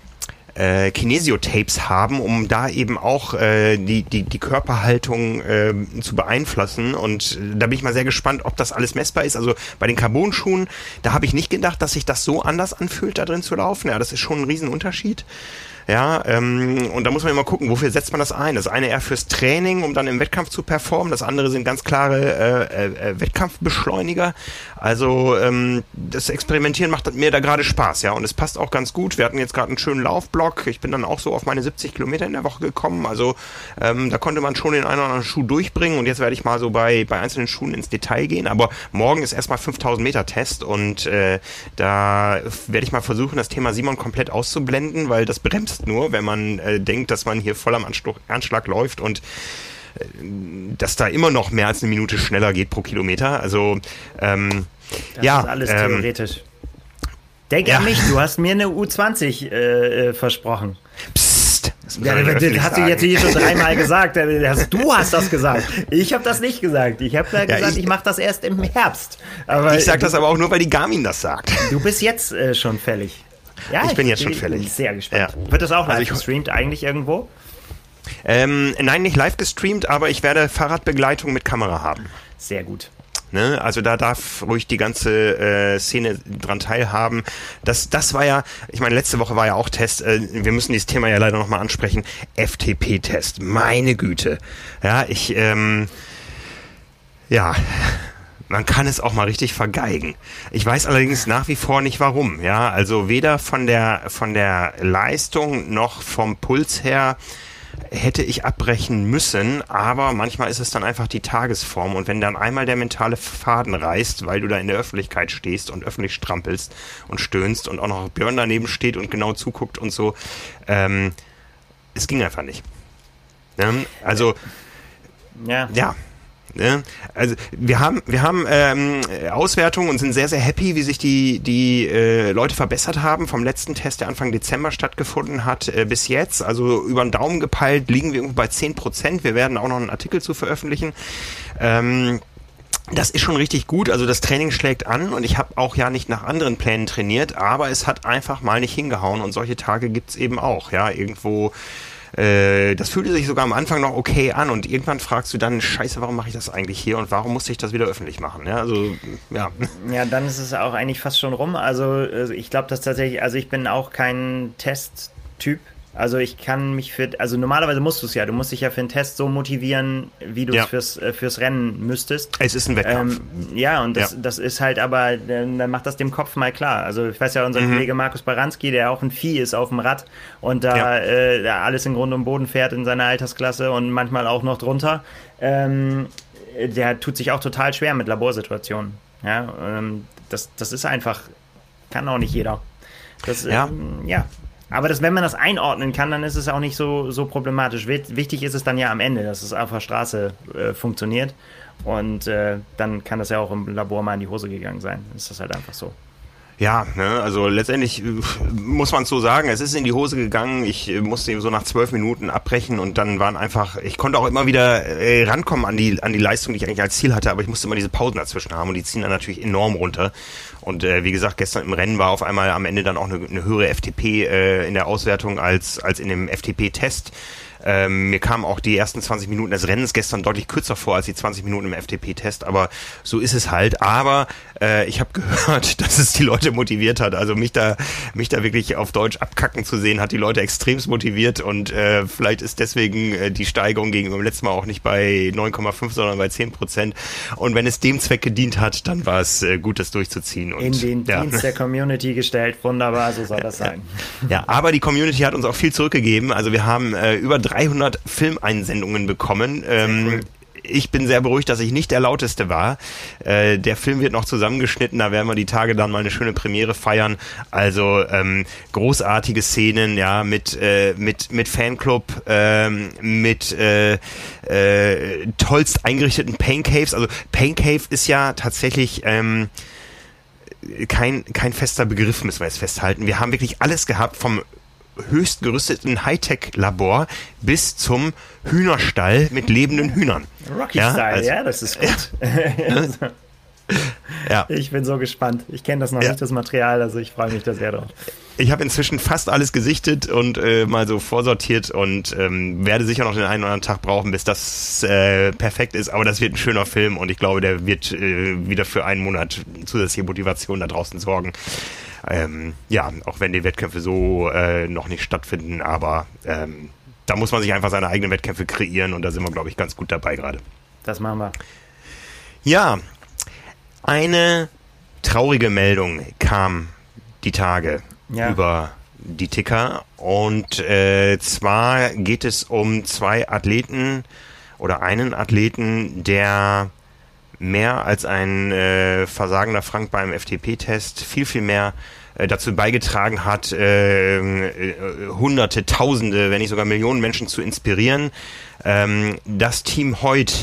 äh, Kinesiotapes haben, um da eben auch äh, die, die, die Körperhaltung äh, zu beeinflussen. Und äh, da bin ich mal sehr gespannt, ob das alles messbar ist. Also bei den Carbon-Schuhen, da habe ich nicht gedacht, dass sich das so anders anfühlt, da drin zu laufen. Ja, das ist schon ein Riesenunterschied. Ja, ähm, und da muss man immer gucken, wofür setzt man das ein? Das eine eher fürs Training, um dann im Wettkampf zu performen. Das andere sind ganz klare äh, äh, Wettkampfbeschleuniger. Also ähm, das Experimentieren macht mir da gerade Spaß, ja. Und es passt auch ganz gut. Wir hatten jetzt gerade einen schönen Laufblock. Ich bin dann auch so auf meine 70 Kilometer in der Woche gekommen. Also ähm, da konnte man schon den einen oder anderen Schuh durchbringen. Und jetzt werde ich mal so bei, bei einzelnen Schuhen ins Detail gehen. Aber morgen ist erstmal 5000 Meter Test und äh, da werde ich mal versuchen, das Thema Simon komplett auszublenden, weil das bremst bremst nur, wenn man äh, denkt, dass man hier voll am Anschlag, Anschlag läuft und äh, dass da immer noch mehr als eine Minute schneller geht pro Kilometer. Also ähm, das ja, ist alles ähm, theoretisch. Denk ja. an mich, du hast mir eine U20 äh, äh, versprochen. Psst. Das, ja, das hast du jetzt hier schon dreimal gesagt. Du hast das gesagt. Ich habe das nicht gesagt. Ich habe ja, gesagt, ich, ich mache das erst im Herbst. Aber ich sage das aber auch nur, weil die Garmin das sagt. Du bist jetzt äh, schon fällig. Ja, ich bin jetzt schon fertig. Sehr gespannt. Ja. Wird das auch live also gestreamt eigentlich irgendwo? Ähm, nein, nicht live gestreamt, aber ich werde Fahrradbegleitung mit Kamera haben. Sehr gut. Ne? Also da darf ruhig die ganze äh, Szene dran teilhaben. Das, das war ja, ich meine, letzte Woche war ja auch Test, äh, wir müssen dieses Thema ja leider nochmal ansprechen. FTP-Test, meine Güte. Ja, ich, ähm, ja, man kann es auch mal richtig vergeigen. Ich weiß allerdings nach wie vor nicht warum. Ja, also weder von der von der Leistung noch vom Puls her hätte ich abbrechen müssen, aber manchmal ist es dann einfach die Tagesform und wenn dann einmal der mentale Faden reißt, weil du da in der Öffentlichkeit stehst und öffentlich strampelst und stöhnst und auch noch Björn daneben steht und genau zuguckt und so, ähm, es ging einfach nicht. Ne? Also ja. ja, Ne? Also wir haben wir haben ähm, Auswertungen und sind sehr sehr happy, wie sich die die äh, Leute verbessert haben vom letzten Test, der Anfang Dezember stattgefunden hat, äh, bis jetzt. Also über den Daumen gepeilt liegen wir irgendwo bei 10 Prozent. Wir werden auch noch einen Artikel zu veröffentlichen. Ähm, das ist schon richtig gut. Also das Training schlägt an und ich habe auch ja nicht nach anderen Plänen trainiert, aber es hat einfach mal nicht hingehauen und solche Tage gibt's eben auch. Ja, irgendwo äh, das fühlte sich sogar am Anfang noch okay an und irgendwann fragst du dann, scheiße, warum mache ich das eigentlich hier und warum musste ich das wieder öffentlich machen? Ja, also, ja. Ja, dann ist es auch eigentlich fast schon rum. Also, also ich glaube, dass tatsächlich, also ich bin auch kein Testtyp. Also ich kann mich für, also normalerweise musst du es ja, du musst dich ja für einen Test so motivieren, wie du es ja. fürs, äh, fürs Rennen müsstest. Es ist ein Wettkampf. Ähm, ja, und das, ja. das ist halt aber, dann macht das dem Kopf mal klar. Also ich weiß ja, unser mhm. Kollege Markus Baranski, der auch ein Vieh ist auf dem Rad und da ja. äh, alles in Grund und Boden fährt in seiner Altersklasse und manchmal auch noch drunter, ähm, der tut sich auch total schwer mit Laborsituationen. Ja, ähm, das, das ist einfach, kann auch nicht jeder. Das, ja. Ähm, ja, aber das, wenn man das einordnen kann, dann ist es auch nicht so, so problematisch. Wichtig ist es dann ja am Ende, dass es auf der Straße äh, funktioniert. Und äh, dann kann das ja auch im Labor mal in die Hose gegangen sein. Ist das halt einfach so. Ja, ne, also letztendlich äh, muss man so sagen, es ist in die Hose gegangen. Ich äh, musste so nach zwölf Minuten abbrechen und dann waren einfach, ich konnte auch immer wieder äh, rankommen an die, an die Leistung, die ich eigentlich als Ziel hatte, aber ich musste immer diese Pausen dazwischen haben und die ziehen dann natürlich enorm runter. Und äh, wie gesagt, gestern im Rennen war auf einmal am Ende dann auch eine, eine höhere FTP äh, in der Auswertung als, als in dem FTP-Test. Ähm, mir kamen auch die ersten 20 Minuten des Rennens gestern deutlich kürzer vor als die 20 Minuten im FTP-Test, aber so ist es halt. Aber äh, ich habe gehört, dass es die Leute motiviert hat. Also mich da, mich da wirklich auf Deutsch abkacken zu sehen, hat die Leute extremst motiviert und äh, vielleicht ist deswegen äh, die Steigerung gegenüber dem letzten Mal auch nicht bei 9,5, sondern bei 10 Prozent. Und wenn es dem Zweck gedient hat, dann war es äh, gut, das durchzuziehen. Und, In den ja. Dienst der Community gestellt. Wunderbar, so soll das sein. Ja, aber die Community hat uns auch viel zurückgegeben. Also wir haben äh, über 300 Filmeinsendungen bekommen. Ähm, ich bin sehr beruhigt, dass ich nicht der lauteste war. Äh, der Film wird noch zusammengeschnitten, da werden wir die Tage dann mal eine schöne Premiere feiern. Also ähm, großartige Szenen, ja, mit äh, mit mit Fanclub, ähm, mit äh, äh, tollst eingerichteten Pain Caves. Also Pain Cave ist ja tatsächlich ähm, kein kein fester Begriff, müssen wir jetzt festhalten. Wir haben wirklich alles gehabt vom höchst gerüsteten Hightech-Labor bis zum Hühnerstall mit lebenden Hühnern. Rocky ja, Style, also, ja, das ist gut. Ja. ja. Ich bin so gespannt. Ich kenne das noch ja. nicht, das Material, also ich freue mich da sehr drauf. Ich habe inzwischen fast alles gesichtet und äh, mal so vorsortiert und ähm, werde sicher noch den einen oder anderen Tag brauchen, bis das äh, perfekt ist. Aber das wird ein schöner Film und ich glaube, der wird äh, wieder für einen Monat zusätzliche Motivation da draußen sorgen. Ähm, ja, auch wenn die Wettkämpfe so äh, noch nicht stattfinden, aber ähm, da muss man sich einfach seine eigenen Wettkämpfe kreieren und da sind wir, glaube ich, ganz gut dabei gerade. Das machen wir. Ja, eine traurige Meldung kam die Tage ja. über die Ticker und äh, zwar geht es um zwei Athleten oder einen Athleten, der mehr als ein äh, versagender Frank beim FTP-Test viel, viel mehr äh, dazu beigetragen hat, äh, äh, Hunderte, Tausende, wenn nicht sogar Millionen Menschen zu inspirieren. Ähm, das Team heute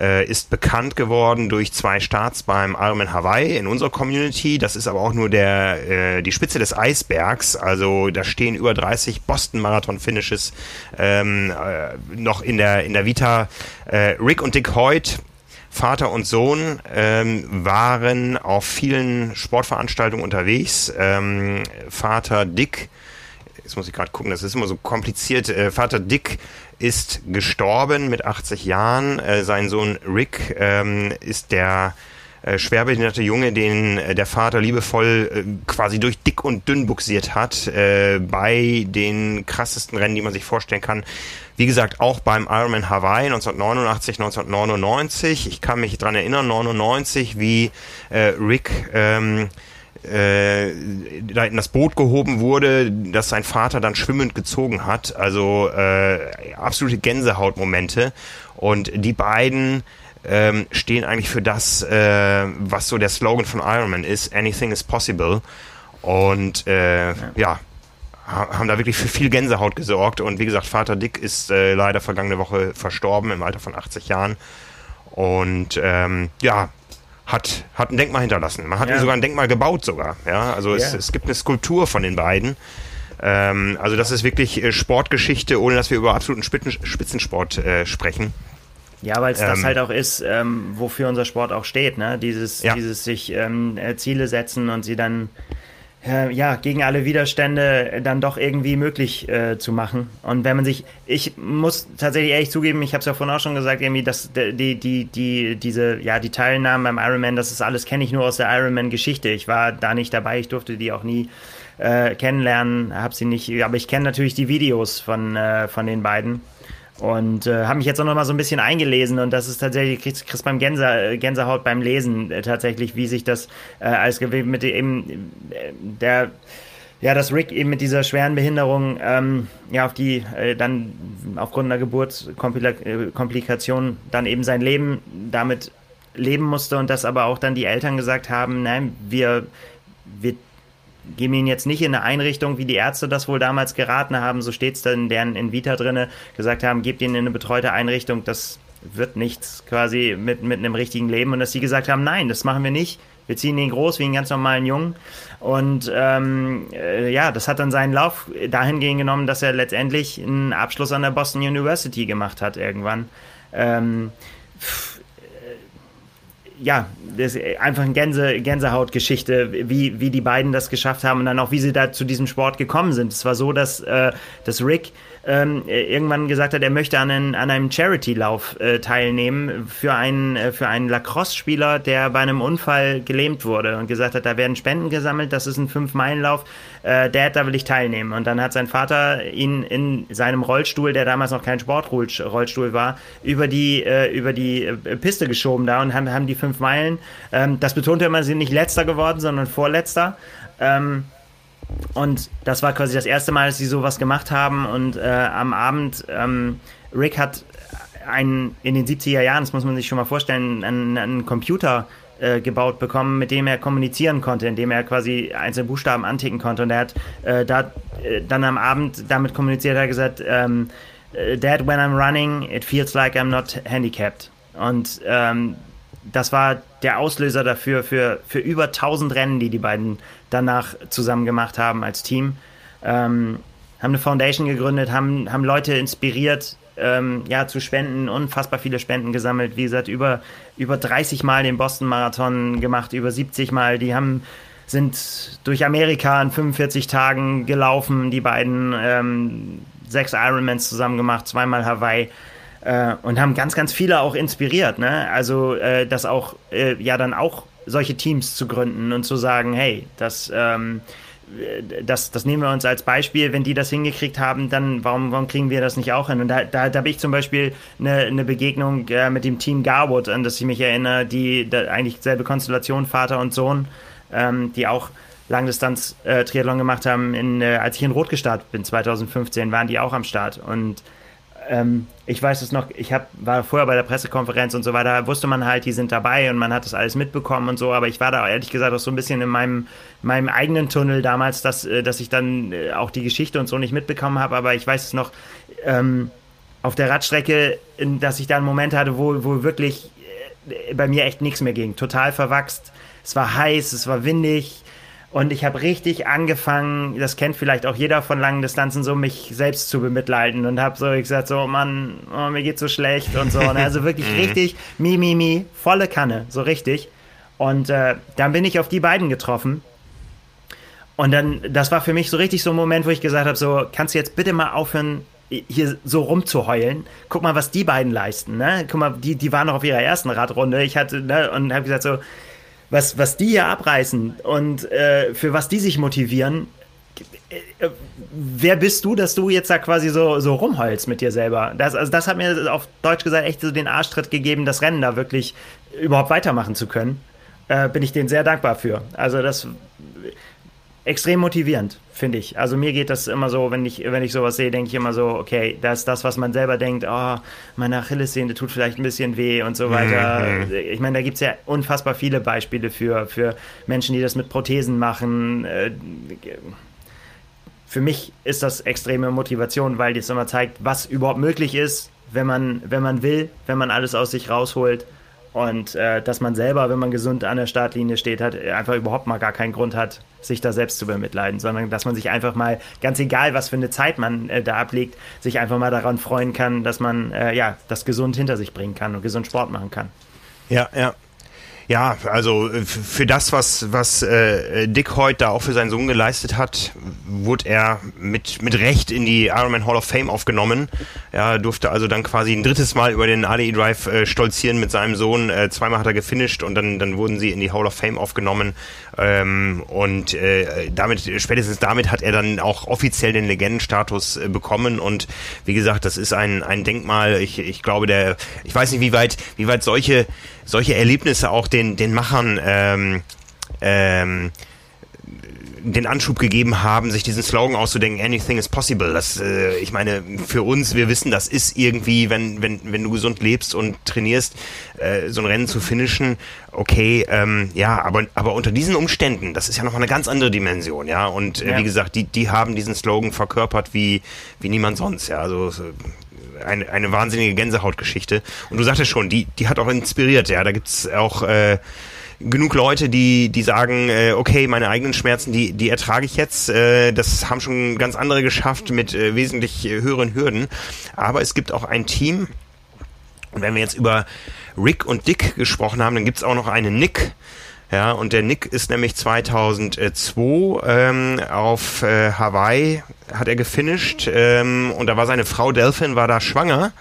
äh, ist bekannt geworden durch zwei Starts beim Ironman Hawaii in unserer Community. Das ist aber auch nur der äh, die Spitze des Eisbergs. Also da stehen über 30 Boston Marathon Finishes ähm, äh, noch in der in der Vita. Äh, Rick und Dick Hoyt Vater und Sohn ähm, waren auf vielen Sportveranstaltungen unterwegs. Ähm, Vater Dick, jetzt muss ich gerade gucken, das ist immer so kompliziert. Äh, Vater Dick ist gestorben mit 80 Jahren. Äh, sein Sohn Rick ähm, ist der äh, schwerbehinderte Junge, den äh, der Vater liebevoll äh, quasi durch dick und dünn buxiert hat, äh, bei den krassesten Rennen, die man sich vorstellen kann. Wie gesagt, auch beim Ironman Hawaii 1989, 1999. Ich kann mich dran erinnern, 99, wie äh, Rick ähm, äh, da in das Boot gehoben wurde, das sein Vater dann schwimmend gezogen hat. Also äh, absolute Gänsehautmomente. Und die beiden ähm, stehen eigentlich für das, äh, was so der Slogan von Ironman ist, Anything is possible. Und äh, ja. ja haben da wirklich für viel Gänsehaut gesorgt. Und wie gesagt, Vater Dick ist äh, leider vergangene Woche verstorben im Alter von 80 Jahren. Und ähm, ja, hat, hat ein Denkmal hinterlassen. Man hat ja. sogar ein Denkmal gebaut sogar. Ja, also. Es, es gibt eine Skulptur von den beiden. Ähm, also das ist wirklich äh, Sportgeschichte, ohne dass wir über absoluten Spitzensport äh, sprechen. Ja, weil es ähm, das halt auch ist, ähm, wofür unser Sport auch steht, ne? Dieses, ja. dieses sich ähm, äh, Ziele setzen und sie dann äh, ja, gegen alle Widerstände dann doch irgendwie möglich äh, zu machen. Und wenn man sich, ich muss tatsächlich ehrlich zugeben, ich habe es ja vorhin auch schon gesagt, irgendwie, dass die, die, die, diese, ja, die Teilnahmen beim Ironman, das ist alles, kenne ich nur aus der Ironman-Geschichte. Ich war da nicht dabei, ich durfte die auch nie äh, kennenlernen, habe sie nicht, aber ich kenne natürlich die Videos von, äh, von den beiden. Und äh, habe mich jetzt auch noch mal so ein bisschen eingelesen und das ist tatsächlich, kriegst, kriegst beim Gänse, Gänsehaut beim Lesen äh, tatsächlich, wie sich das äh, als mit eben äh, der ja, dass Rick eben mit dieser schweren Behinderung ähm, ja auf die äh, dann aufgrund einer Geburtskomplikation dann eben sein Leben damit leben musste und dass aber auch dann die Eltern gesagt haben, nein, wir wir geben ihn jetzt nicht in eine Einrichtung, wie die Ärzte das wohl damals geraten haben, so steht es dann in deren in Vita drinne, gesagt haben, gebt ihn in eine betreute Einrichtung, das wird nichts quasi mit, mit einem richtigen Leben. Und dass sie gesagt haben, nein, das machen wir nicht. Wir ziehen ihn groß wie einen ganz normalen Jungen. Und ähm, äh, ja, das hat dann seinen Lauf dahingehend genommen, dass er letztendlich einen Abschluss an der Boston University gemacht hat irgendwann. Ähm, ja, das ist einfach eine Gänse, Gänsehautgeschichte, wie, wie die beiden das geschafft haben und dann auch, wie sie da zu diesem Sport gekommen sind. Es war so, dass, äh, dass Rick ähm, irgendwann gesagt hat, er möchte an, einen, an einem Charity-Lauf äh, teilnehmen für einen, äh, für einen Lacrosse-Spieler, der bei einem Unfall gelähmt wurde und gesagt hat, da werden Spenden gesammelt, das ist ein Fünf-Meilen-Lauf, äh, Dad, da will ich teilnehmen. Und dann hat sein Vater ihn in seinem Rollstuhl, der damals noch kein Sportrollstuhl war, über die, äh, über die äh, Piste geschoben da und haben, haben die fünf Meilen, ähm, das betonte immer, sie sind nicht letzter geworden, sondern vorletzter. Ähm, und das war quasi das erste Mal, dass sie sowas gemacht haben. Und äh, am Abend, ähm, Rick hat einen, in den 70er Jahren, das muss man sich schon mal vorstellen, einen, einen Computer äh, gebaut bekommen, mit dem er kommunizieren konnte, indem er quasi einzelne Buchstaben anticken konnte. Und er hat äh, da, äh, dann am Abend damit kommuniziert, er hat gesagt, ähm, äh, Dad, when I'm running, it feels like I'm not handicapped. Und ähm, das war der Auslöser dafür, für, für über 1000 Rennen, die die beiden danach zusammen gemacht haben als Team. Ähm, haben eine Foundation gegründet, haben, haben Leute inspiriert, ähm, ja, zu spenden, unfassbar viele Spenden gesammelt. Wie gesagt, über, über 30 Mal den Boston Marathon gemacht, über 70 Mal. Die haben, sind durch Amerika in 45 Tagen gelaufen, die beiden ähm, sechs Ironmans zusammen gemacht, zweimal Hawaii. Äh, und haben ganz, ganz viele auch inspiriert, ne? Also, äh, das auch, äh, ja, dann auch solche Teams zu gründen und zu sagen, hey, das, ähm, das, das nehmen wir uns als Beispiel, wenn die das hingekriegt haben, dann warum, warum kriegen wir das nicht auch hin? Und da, da, da habe ich zum Beispiel eine, eine Begegnung äh, mit dem Team Garwood, an das ich mich erinnere, die eigentlich selbe Konstellation, Vater und Sohn, ähm, die auch Langdistanz-Triathlon äh, gemacht haben, in, äh, als ich in Rot gestartet bin, 2015, waren die auch am Start. Und ähm, ich weiß es noch, ich hab, war vorher bei der Pressekonferenz und so weiter, wusste man halt, die sind dabei und man hat das alles mitbekommen und so, aber ich war da ehrlich gesagt auch so ein bisschen in meinem, meinem eigenen Tunnel damals, dass, äh, dass ich dann äh, auch die Geschichte und so nicht mitbekommen habe, aber ich weiß es noch, ähm, auf der Radstrecke, dass ich da einen Moment hatte, wo, wo wirklich äh, bei mir echt nichts mehr ging. Total verwachst. Es war heiß, es war windig. Und ich habe richtig angefangen, das kennt vielleicht auch jeder von langen Distanzen, so mich selbst zu bemitleiden und habe so gesagt, so Mann, oh, mir geht's so schlecht und so. Und also wirklich mhm. richtig mi, mi, mi, volle Kanne, so richtig. Und äh, dann bin ich auf die beiden getroffen. Und dann, das war für mich so richtig so ein Moment, wo ich gesagt habe, so, kannst du jetzt bitte mal aufhören, hier so rumzuheulen. Guck mal, was die beiden leisten, ne? Guck mal, die, die waren noch auf ihrer ersten Radrunde. Ich hatte, ne, und habe gesagt so, was, was die hier abreißen und äh, für was die sich motivieren, äh, wer bist du, dass du jetzt da quasi so, so rumheulst mit dir selber? Das, also das hat mir auf Deutsch gesagt echt so den Arschtritt gegeben, das Rennen da wirklich überhaupt weitermachen zu können. Äh, bin ich denen sehr dankbar für. Also das extrem motivierend, finde ich. Also mir geht das immer so, wenn ich, wenn ich sowas sehe, denke ich immer so, okay, das ist das, was man selber denkt, oh, meine Achillessehne tut vielleicht ein bisschen weh und so weiter. Mhm. Ich meine, da gibt es ja unfassbar viele Beispiele für, für Menschen, die das mit Prothesen machen. Äh, für mich ist das extreme Motivation, weil das immer zeigt, was überhaupt möglich ist, wenn man, wenn man will, wenn man alles aus sich rausholt und äh, dass man selber, wenn man gesund an der Startlinie steht, hat einfach überhaupt mal gar keinen Grund hat, sich da selbst zu bemitleiden, sondern dass man sich einfach mal, ganz egal, was für eine Zeit man äh, da ablegt, sich einfach mal daran freuen kann, dass man äh, ja das gesund hinter sich bringen kann und gesund Sport machen kann. Ja, ja. Ja, also äh, für das, was, was äh, Dick heute da auch für seinen Sohn geleistet hat, wurde er mit, mit Recht in die Ironman Hall of Fame aufgenommen. Er durfte also dann quasi ein drittes Mal über den ADE Drive äh, stolzieren mit seinem Sohn. Äh, zweimal hat er gefinisht und dann, dann wurden sie in die Hall of Fame aufgenommen. Ähm, und äh, damit, spätestens damit hat er dann auch offiziell den Legendenstatus äh, bekommen. Und wie gesagt, das ist ein, ein Denkmal. Ich, ich glaube, der, ich weiß nicht, wie weit, wie weit solche solche Erlebnisse auch den, den Machern ähm, ähm, den Anschub gegeben haben, sich diesen Slogan auszudenken, anything is possible. Das, äh, ich meine, für uns, wir wissen, das ist irgendwie, wenn, wenn, wenn du gesund lebst und trainierst, äh, so ein Rennen zu finishen, okay, ähm, ja, aber, aber unter diesen Umständen, das ist ja nochmal eine ganz andere Dimension, ja. Und äh, ja. wie gesagt, die, die haben diesen Slogan verkörpert wie, wie niemand sonst, ja. Also eine, eine wahnsinnige Gänsehautgeschichte. Und du sagtest schon, die, die hat auch inspiriert, ja. Da gibt's auch äh, genug Leute, die, die sagen, äh, okay, meine eigenen Schmerzen, die, die ertrage ich jetzt. Äh, das haben schon ganz andere geschafft mit äh, wesentlich äh, höheren Hürden. Aber es gibt auch ein Team, und wenn wir jetzt über Rick und Dick gesprochen haben, dann gibt's auch noch einen Nick. Ja, und der Nick ist nämlich 2002 ähm, auf äh, Hawaii, hat er gefinisht ähm, und da war seine Frau Delphin, war da schwanger.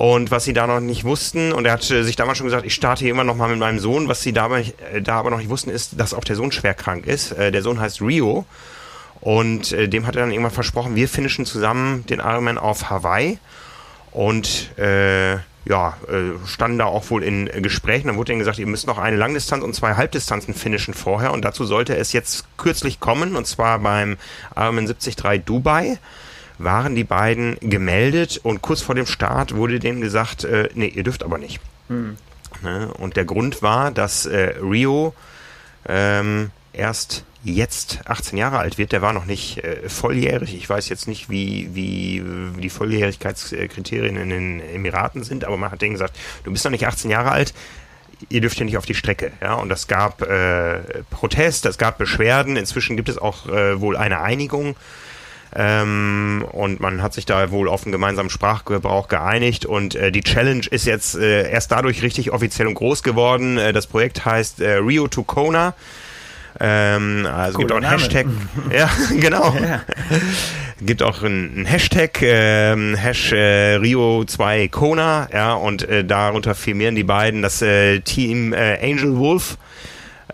Und was sie da noch nicht wussten, und er hat sich damals schon gesagt, ich starte hier immer noch mal mit meinem Sohn, was sie dabei, äh, da aber noch nicht wussten, ist, dass auch der Sohn schwer krank ist. Äh, der Sohn heißt Rio. Und äh, dem hat er dann irgendwann versprochen, wir finishen zusammen den Ironman auf Hawaii. Und äh, ja, äh, standen da auch wohl in äh, Gesprächen. Dann wurde ihnen gesagt, ihr müsst noch eine Langdistanz und zwei Halbdistanzen finishen vorher. Und dazu sollte es jetzt kürzlich kommen, und zwar beim Ironman 73 Dubai waren die beiden gemeldet und kurz vor dem Start wurde denen gesagt, äh, nee, ihr dürft aber nicht. Mhm. Und der Grund war, dass äh, Rio ähm, erst jetzt 18 Jahre alt wird, der war noch nicht äh, volljährig. Ich weiß jetzt nicht, wie, wie die Volljährigkeitskriterien in den Emiraten sind, aber man hat denen gesagt, du bist noch nicht 18 Jahre alt, ihr dürft ja nicht auf die Strecke. Ja, und es gab äh, Protest, es gab Beschwerden. Inzwischen gibt es auch äh, wohl eine Einigung. Ähm, und man hat sich da wohl auf einen gemeinsamen Sprachgebrauch geeinigt und äh, die Challenge ist jetzt äh, erst dadurch richtig offiziell und groß geworden. Äh, das Projekt heißt äh, Rio to Kona. Ähm, also Cooler gibt auch einen Name. Hashtag. ja, genau. Ja. Gibt auch einen, Hashtag, ähm, Hash äh, Rio 2 Kona, ja, und äh, darunter firmieren die beiden das äh, Team äh, Angel Wolf,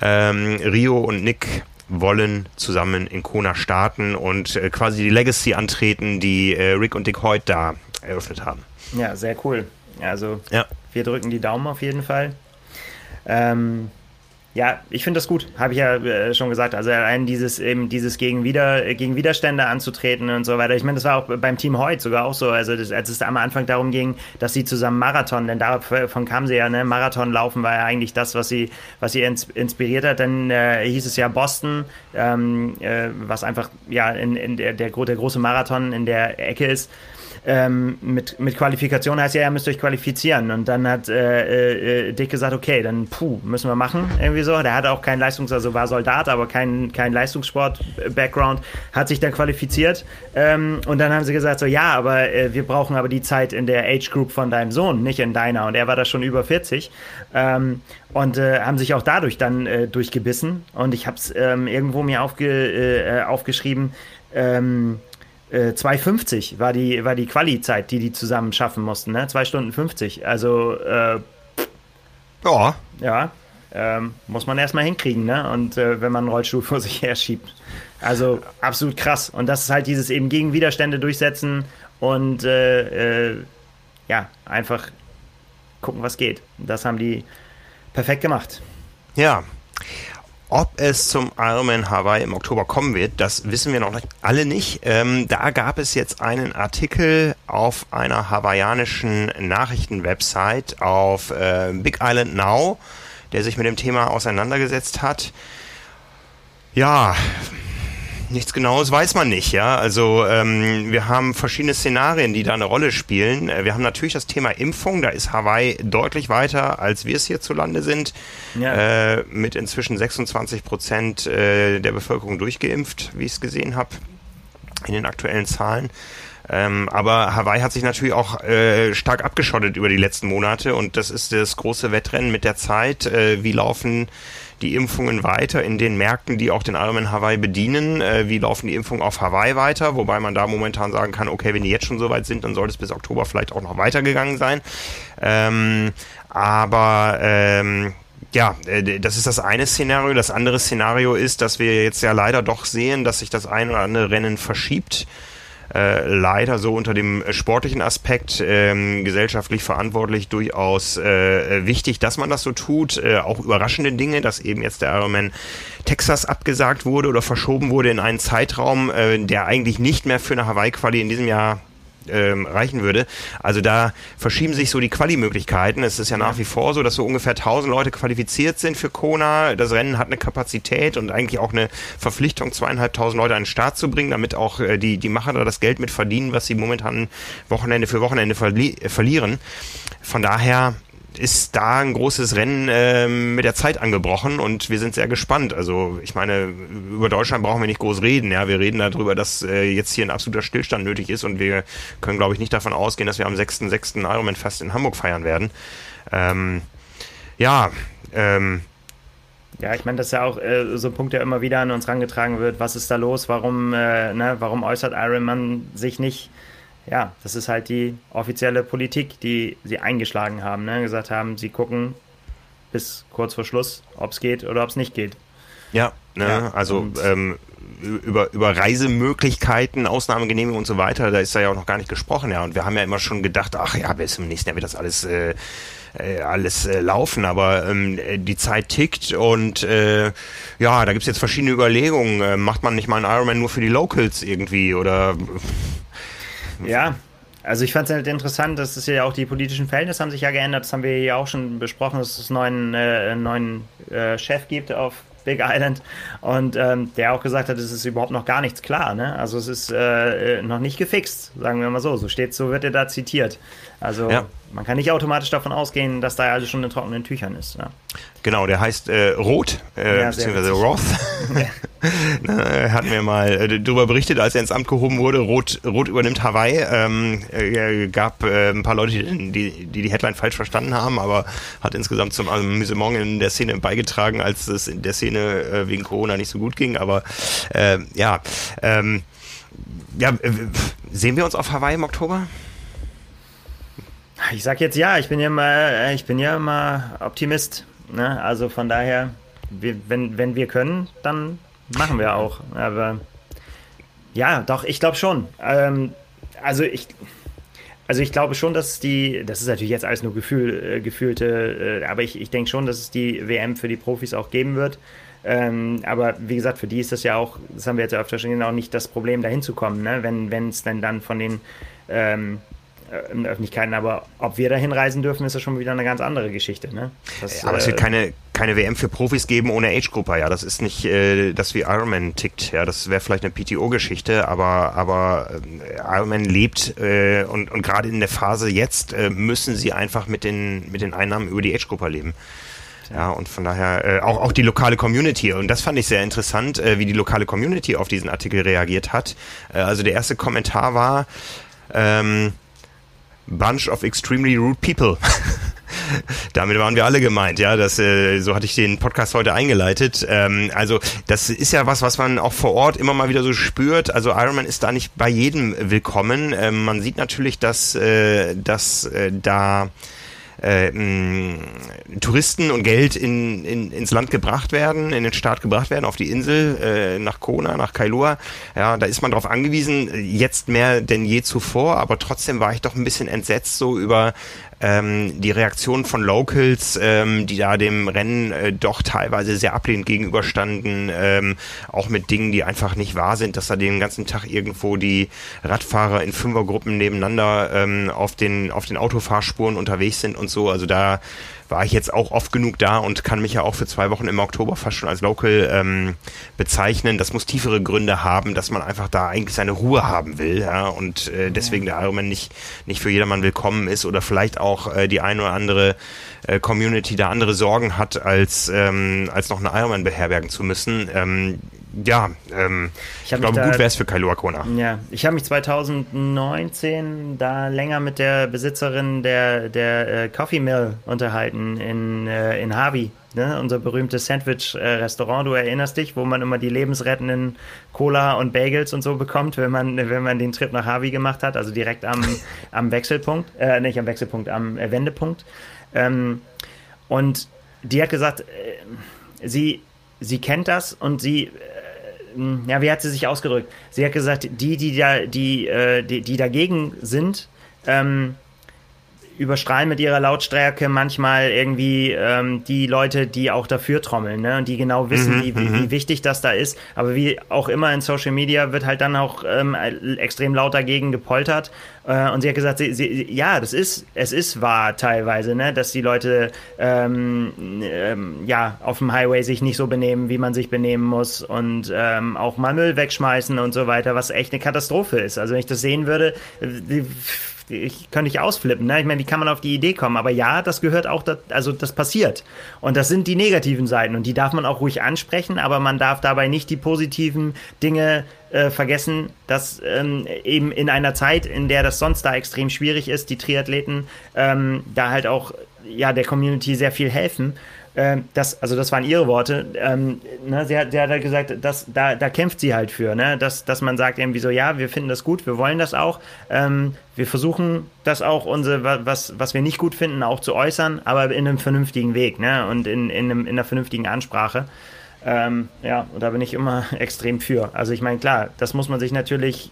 ähm, Rio und Nick wollen zusammen in Kona starten und äh, quasi die Legacy antreten, die äh, Rick und Dick Hoyt da eröffnet haben. Ja, sehr cool. Also ja. wir drücken die Daumen auf jeden Fall. Ähm, ja, ich finde das gut, habe ich ja äh, schon gesagt. Also allein dieses eben dieses gegen, Wider, gegen Widerstände anzutreten und so weiter. Ich meine, das war auch beim Team heute sogar auch so. Also das, als es am Anfang darum ging, dass sie zusammen Marathon, denn davon kamen sie ja, ne, Marathon laufen war ja eigentlich das, was sie, was sie ins, inspiriert hat. Dann äh, hieß es ja Boston, ähm, äh, was einfach ja in, in der, der, der große Marathon in der Ecke ist ähm, mit, mit Qualifikation heißt ja, ihr müsst euch qualifizieren. Und dann hat äh, äh, Dick gesagt, okay, dann puh, müssen wir machen, irgendwie so. Der hatte auch keinen Leistungs-, also war Soldat, aber kein, kein Leistungssport-Background, hat sich dann qualifiziert. Ähm, und dann haben sie gesagt, so, ja, aber äh, wir brauchen aber die Zeit in der Age Group von deinem Sohn, nicht in deiner. Und er war da schon über 40. Ähm, und äh, haben sich auch dadurch dann äh, durchgebissen. Und ich habe es ähm, irgendwo mir aufge, äh, aufgeschrieben, ähm, 2,50 äh, war die, war die Quali-Zeit, die die zusammen schaffen mussten, ne? 2 Stunden 50. Also, äh, ja. Ja, ähm, muss man erstmal hinkriegen, ne? Und äh, wenn man einen Rollstuhl vor sich her schiebt. Also, absolut krass. Und das ist halt dieses eben gegen Widerstände durchsetzen und äh, äh, ja, einfach gucken, was geht. Das haben die perfekt gemacht. Ja. Ob es zum Ironman Hawaii im Oktober kommen wird, das wissen wir noch alle nicht. Ähm, da gab es jetzt einen Artikel auf einer hawaiianischen Nachrichtenwebsite auf äh, Big Island Now, der sich mit dem Thema auseinandergesetzt hat. Ja, nichts Genaues weiß man nicht, ja. Also ähm, wir haben verschiedene Szenarien, die da eine Rolle spielen. Äh, wir haben natürlich das Thema Impfung, da ist Hawaii deutlich weiter, als wir es hierzulande sind. Ja. Äh, mit inzwischen 26 Prozent äh, der Bevölkerung durchgeimpft, wie ich es gesehen habe, in den aktuellen Zahlen. Ähm, aber Hawaii hat sich natürlich auch äh, stark abgeschottet über die letzten Monate und das ist das große Wettrennen mit der Zeit. Äh, wie laufen die Impfungen weiter in den Märkten, die auch den Ironman Hawaii bedienen? Äh, wie laufen die Impfungen auf Hawaii weiter? Wobei man da momentan sagen kann, okay, wenn die jetzt schon so weit sind, dann sollte es bis Oktober vielleicht auch noch weitergegangen sein. Ähm, aber ähm, ja, äh, das ist das eine Szenario. Das andere Szenario ist, dass wir jetzt ja leider doch sehen, dass sich das ein oder andere Rennen verschiebt äh, leider so unter dem sportlichen Aspekt ähm, gesellschaftlich verantwortlich durchaus äh, wichtig, dass man das so tut. Äh, auch überraschende Dinge, dass eben jetzt der Ironman Texas abgesagt wurde oder verschoben wurde in einen Zeitraum, äh, der eigentlich nicht mehr für eine Hawaii-Quali in diesem Jahr ähm, reichen würde. Also da verschieben sich so die Quali-Möglichkeiten. Es ist ja nach wie vor so, dass so ungefähr 1000 Leute qualifiziert sind für Kona. Das Rennen hat eine Kapazität und eigentlich auch eine Verpflichtung, zweieinhalbtausend Leute an den Start zu bringen, damit auch äh, die, die Macher da das Geld mit verdienen, was sie momentan Wochenende für Wochenende verli verlieren. Von daher ist da ein großes Rennen äh, mit der Zeit angebrochen und wir sind sehr gespannt. Also ich meine, über Deutschland brauchen wir nicht groß reden. Ja, wir reden darüber, dass äh, jetzt hier ein absoluter Stillstand nötig ist und wir können, glaube ich, nicht davon ausgehen, dass wir am 6.6. Ironman Fest in Hamburg feiern werden. Ähm, ja, ähm, Ja, ich meine, das ist ja auch äh, so ein Punkt, der immer wieder an uns rangetragen wird. Was ist da los? Warum, äh, ne, warum äußert Iron Man sich nicht? Ja, das ist halt die offizielle Politik, die sie eingeschlagen haben. Ne? Gesagt haben, sie gucken bis kurz vor Schluss, ob es geht oder ob es nicht geht. Ja, ne? ja also ähm, über, über Reisemöglichkeiten, Ausnahmegenehmigungen und so weiter, da ist da ja auch noch gar nicht gesprochen. Ja, und wir haben ja immer schon gedacht, ach ja, bis zum nächsten Jahr wird das alles äh, äh, alles äh, laufen, aber ähm, die Zeit tickt und äh, ja, da gibt's jetzt verschiedene Überlegungen. Äh, macht man nicht mal einen Ironman nur für die Locals irgendwie oder ja, also ich fand es halt interessant, dass es ja auch die politischen Verhältnisse haben sich ja geändert. Das haben wir ja auch schon besprochen, dass es einen neuen, äh, neuen äh, Chef gibt auf Big Island und ähm, der auch gesagt hat, es ist überhaupt noch gar nichts klar. Ne? Also es ist äh, noch nicht gefixt, sagen wir mal so. So steht, so wird er da zitiert. Also ja. Man kann nicht automatisch davon ausgehen, dass da alles schon in trockenen Tüchern ist. Ja. Genau, der heißt äh, Rot, äh, ja, beziehungsweise Roth. ne, hatten wir mal äh, darüber berichtet, als er ins Amt gehoben wurde. Rot, Rot übernimmt Hawaii. Ähm, äh, gab äh, ein paar Leute, die, die, die die Headline falsch verstanden haben, aber hat insgesamt zum Amüsement in der Szene beigetragen, als es in der Szene äh, wegen Corona nicht so gut ging. Aber äh, ja, ähm, ja, äh, sehen wir uns auf Hawaii im Oktober? Ich sag jetzt ja, ich bin ja mal, ich bin ja immer Optimist. Ne? Also von daher, wir, wenn, wenn wir können, dann machen wir auch. Aber ja, doch, ich glaube schon. Ähm, also ich. Also ich glaube schon, dass die, das ist natürlich jetzt alles nur Gefühl, äh, gefühlte, äh, aber ich, ich denke schon, dass es die WM für die Profis auch geben wird. Ähm, aber wie gesagt, für die ist das ja auch, das haben wir jetzt ja öfter schon gesehen, auch nicht das Problem, dahin zu kommen, ne? wenn es denn dann von den ähm, äh, in der Öffentlichkeit, aber ob wir dahin reisen dürfen, ist ja schon wieder eine ganz andere Geschichte. Ne? Das, aber äh, es wird keine, keine WM für Profis geben ohne Age-Grupper, ja. Das ist nicht äh, das, wie Ironman tickt, ja. Das wäre vielleicht eine PTO-Geschichte, aber, aber äh, Ironman lebt äh, und, und gerade in der Phase jetzt äh, müssen sie einfach mit den, mit den Einnahmen über die Age-Grupper leben. Ja, und von daher äh, auch, auch die lokale Community. Und das fand ich sehr interessant, äh, wie die lokale Community auf diesen Artikel reagiert hat. Äh, also der erste Kommentar war, ähm, Bunch of extremely rude people. Damit waren wir alle gemeint, ja. Das, äh, so hatte ich den Podcast heute eingeleitet. Ähm, also das ist ja was, was man auch vor Ort immer mal wieder so spürt. Also Ironman ist da nicht bei jedem willkommen. Ähm, man sieht natürlich, dass, äh, dass äh, da äh, Touristen und Geld in, in, ins Land gebracht werden, in den Staat gebracht werden, auf die Insel, äh, nach Kona, nach Kailua. Ja, da ist man darauf angewiesen, jetzt mehr denn je zuvor, aber trotzdem war ich doch ein bisschen entsetzt so über ähm, die Reaktion von Locals, ähm, die da dem Rennen äh, doch teilweise sehr ablehnend gegenüberstanden, ähm, auch mit Dingen, die einfach nicht wahr sind, dass da den ganzen Tag irgendwo die Radfahrer in Fünfergruppen nebeneinander ähm, auf den auf den Autofahrspuren unterwegs sind und so. Also da war ich jetzt auch oft genug da und kann mich ja auch für zwei Wochen im Oktober fast schon als Local ähm, bezeichnen. Das muss tiefere Gründe haben, dass man einfach da eigentlich seine Ruhe haben will, ja, und äh, deswegen der Ironman nicht, nicht für jedermann willkommen ist oder vielleicht auch äh, die eine oder andere äh, Community da andere Sorgen hat, als, ähm, als noch eine Ironman beherbergen zu müssen. Ähm, ja, ähm, ich, ich glaube, da, gut wäre es für Kailua Kona. Ja, ich habe mich 2019 da länger mit der Besitzerin der, der äh, Coffee Mill unterhalten in, äh, in Harvey. Ne? Unser berühmtes Sandwich-Restaurant, du erinnerst dich, wo man immer die lebensrettenden Cola und Bagels und so bekommt, wenn man, wenn man den Trip nach Harvey gemacht hat, also direkt am, am Wechselpunkt, äh, nicht am Wechselpunkt, am äh, Wendepunkt. Ähm, und die hat gesagt, äh, sie, sie kennt das und sie ja, wie hat sie sich ausgedrückt? Sie hat gesagt, die, die da, die, äh, die, die dagegen sind, ähm, überstrahlen mit ihrer Lautstärke manchmal irgendwie ähm, die Leute, die auch dafür trommeln, ne? Und die genau wissen, mhm, wie, wie, wie, mhm. wichtig das da ist. Aber wie auch immer in Social Media wird halt dann auch ähm, extrem laut dagegen gepoltert. Äh, und sie hat gesagt, sie, sie, ja, das ist, es ist wahr teilweise, ne? Dass die Leute ähm, ähm, ja auf dem Highway sich nicht so benehmen, wie man sich benehmen muss und ähm, auch mal Müll wegschmeißen und so weiter, was echt eine Katastrophe ist. Also wenn ich das sehen würde, die, ich könnte nicht ausflippen. Ne? Ich meine, wie kann man auf die Idee kommen? Aber ja, das gehört auch, dat, also das passiert. Und das sind die negativen Seiten und die darf man auch ruhig ansprechen, aber man darf dabei nicht die positiven Dinge äh, vergessen, dass ähm, eben in einer Zeit, in der das sonst da extrem schwierig ist, die Triathleten ähm, da halt auch ja der Community sehr viel helfen. Ähm, das, also das waren ihre Worte. Ähm, ne, sie, hat, sie hat halt gesagt, dass, da, da kämpft sie halt für, ne? dass, dass man sagt irgendwie so, ja, wir finden das gut, wir wollen das auch. Ähm, wir versuchen das auch, unsere, was, was wir nicht gut finden, auch zu äußern, aber in einem vernünftigen Weg ne? und in, in, einem, in einer vernünftigen Ansprache. Ähm, ja, und da bin ich immer extrem für. Also ich meine, klar, das muss man sich natürlich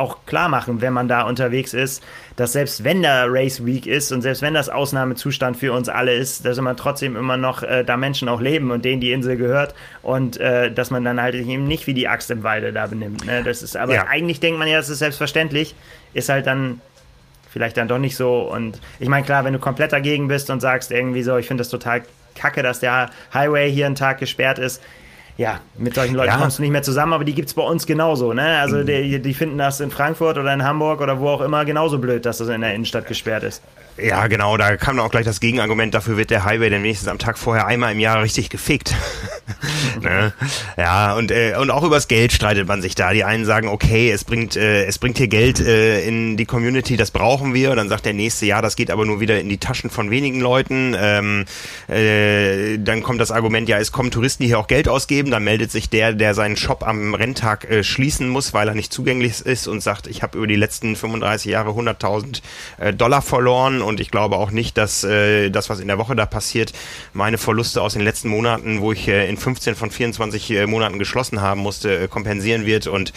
auch klar machen, wenn man da unterwegs ist, dass selbst wenn da Race Week ist und selbst wenn das Ausnahmezustand für uns alle ist, dass man trotzdem immer noch äh, da Menschen auch leben und denen die Insel gehört und äh, dass man dann halt eben nicht wie die Axt im Walde da benimmt. Ne? Das ist, aber ja. eigentlich denkt man ja, das ist selbstverständlich, ist halt dann vielleicht dann doch nicht so. Und ich meine, klar, wenn du komplett dagegen bist und sagst irgendwie so, ich finde das total kacke, dass der Highway hier einen Tag gesperrt ist, ja, mit solchen Leuten ja. kommst du nicht mehr zusammen, aber die gibt es bei uns genauso. Ne? Also mhm. die, die, finden das in Frankfurt oder in Hamburg oder wo auch immer genauso blöd, dass das in der Innenstadt gesperrt ist. Ja, genau, da kam dann auch gleich das Gegenargument, dafür wird der Highway dann wenigstens am Tag vorher einmal im Jahr richtig gefickt. ne? Ja, und, äh, und auch übers Geld streitet man sich da. Die einen sagen, okay, es bringt, äh, es bringt hier Geld äh, in die Community, das brauchen wir. Dann sagt der nächste, ja, das geht aber nur wieder in die Taschen von wenigen Leuten. Ähm, äh, dann kommt das Argument, ja, es kommen Touristen, die hier auch Geld ausgeben. Dann meldet sich der, der seinen Shop am Renntag äh, schließen muss, weil er nicht zugänglich ist und sagt, ich habe über die letzten 35 Jahre 100.000 äh, Dollar verloren und ich glaube auch nicht, dass äh, das, was in der Woche da passiert, meine Verluste aus den letzten Monaten, wo ich äh, in 15 von 24 äh, Monaten geschlossen haben musste, äh, kompensieren wird. Und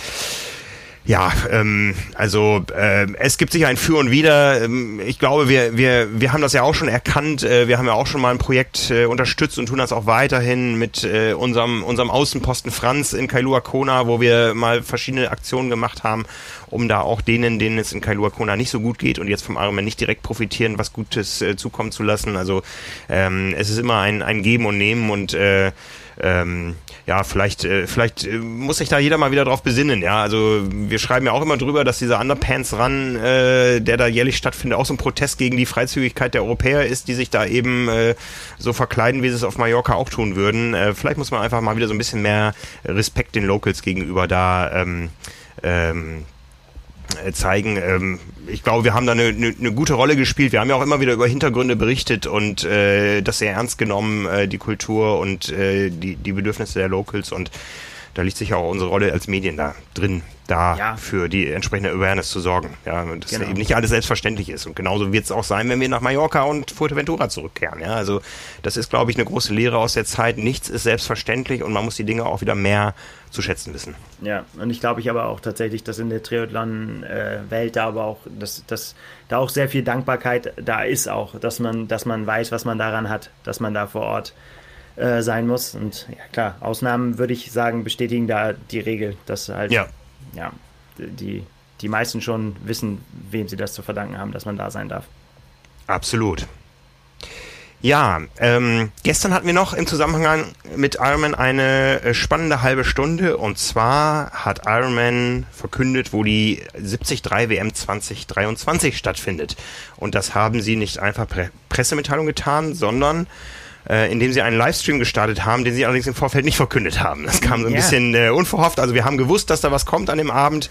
ja, ähm, also äh, es gibt sicher ein Für und Wider. Ähm, ich glaube, wir, wir, wir haben das ja auch schon erkannt. Äh, wir haben ja auch schon mal ein Projekt äh, unterstützt und tun das auch weiterhin mit äh, unserem, unserem Außenposten Franz in Kailua Kona, wo wir mal verschiedene Aktionen gemacht haben, um da auch denen, denen es in Kailua Kona nicht so gut geht und jetzt vom Ironman nicht direkt profitieren, was Gutes äh, zukommen zu lassen. Also ähm, es ist immer ein, ein Geben und Nehmen und äh, ähm, ja, vielleicht, äh, vielleicht äh, muss sich da jeder mal wieder drauf besinnen, ja. Also wir schreiben ja auch immer drüber, dass dieser Underpants Run, äh, der da jährlich stattfindet, auch so ein Protest gegen die Freizügigkeit der Europäer ist, die sich da eben äh, so verkleiden, wie sie es auf Mallorca auch tun würden. Äh, vielleicht muss man einfach mal wieder so ein bisschen mehr Respekt den Locals gegenüber da ähm, ähm, äh, zeigen. Ähm, ich glaube, wir haben da eine, eine, eine, gute Rolle gespielt. Wir haben ja auch immer wieder über Hintergründe berichtet und äh, das sehr ernst genommen, äh, die Kultur und äh, die, die Bedürfnisse der Locals und da liegt sicher auch unsere Rolle als Medien da drin, da ja. für die entsprechende Awareness zu sorgen. Ja, und dass genau. eben nicht alles selbstverständlich ist. Und genauso wird es auch sein, wenn wir nach Mallorca und Fuerteventura zurückkehren. Ja, also das ist, glaube ich, eine große Lehre aus der Zeit. Nichts ist selbstverständlich und man muss die Dinge auch wieder mehr zu schätzen wissen. Ja, und ich glaube ich aber auch tatsächlich, dass in der Triathlon-Welt da aber auch, dass, dass da auch sehr viel Dankbarkeit da ist auch, dass man, dass man weiß, was man daran hat, dass man da vor Ort äh, sein muss. Und ja, klar, Ausnahmen würde ich sagen, bestätigen da die Regel, dass halt ja, ja die, die meisten schon wissen, wem sie das zu verdanken haben, dass man da sein darf. Absolut. Ja, ähm, gestern hatten wir noch im Zusammenhang mit Ironman eine äh, spannende halbe Stunde und zwar hat Ironman verkündet, wo die 73 WM 2023 stattfindet. Und das haben sie nicht einfach per Pressemitteilung getan, sondern äh, indem sie einen Livestream gestartet haben, den sie allerdings im Vorfeld nicht verkündet haben. Das kam so ein ja. bisschen äh, unverhofft. Also wir haben gewusst, dass da was kommt an dem Abend.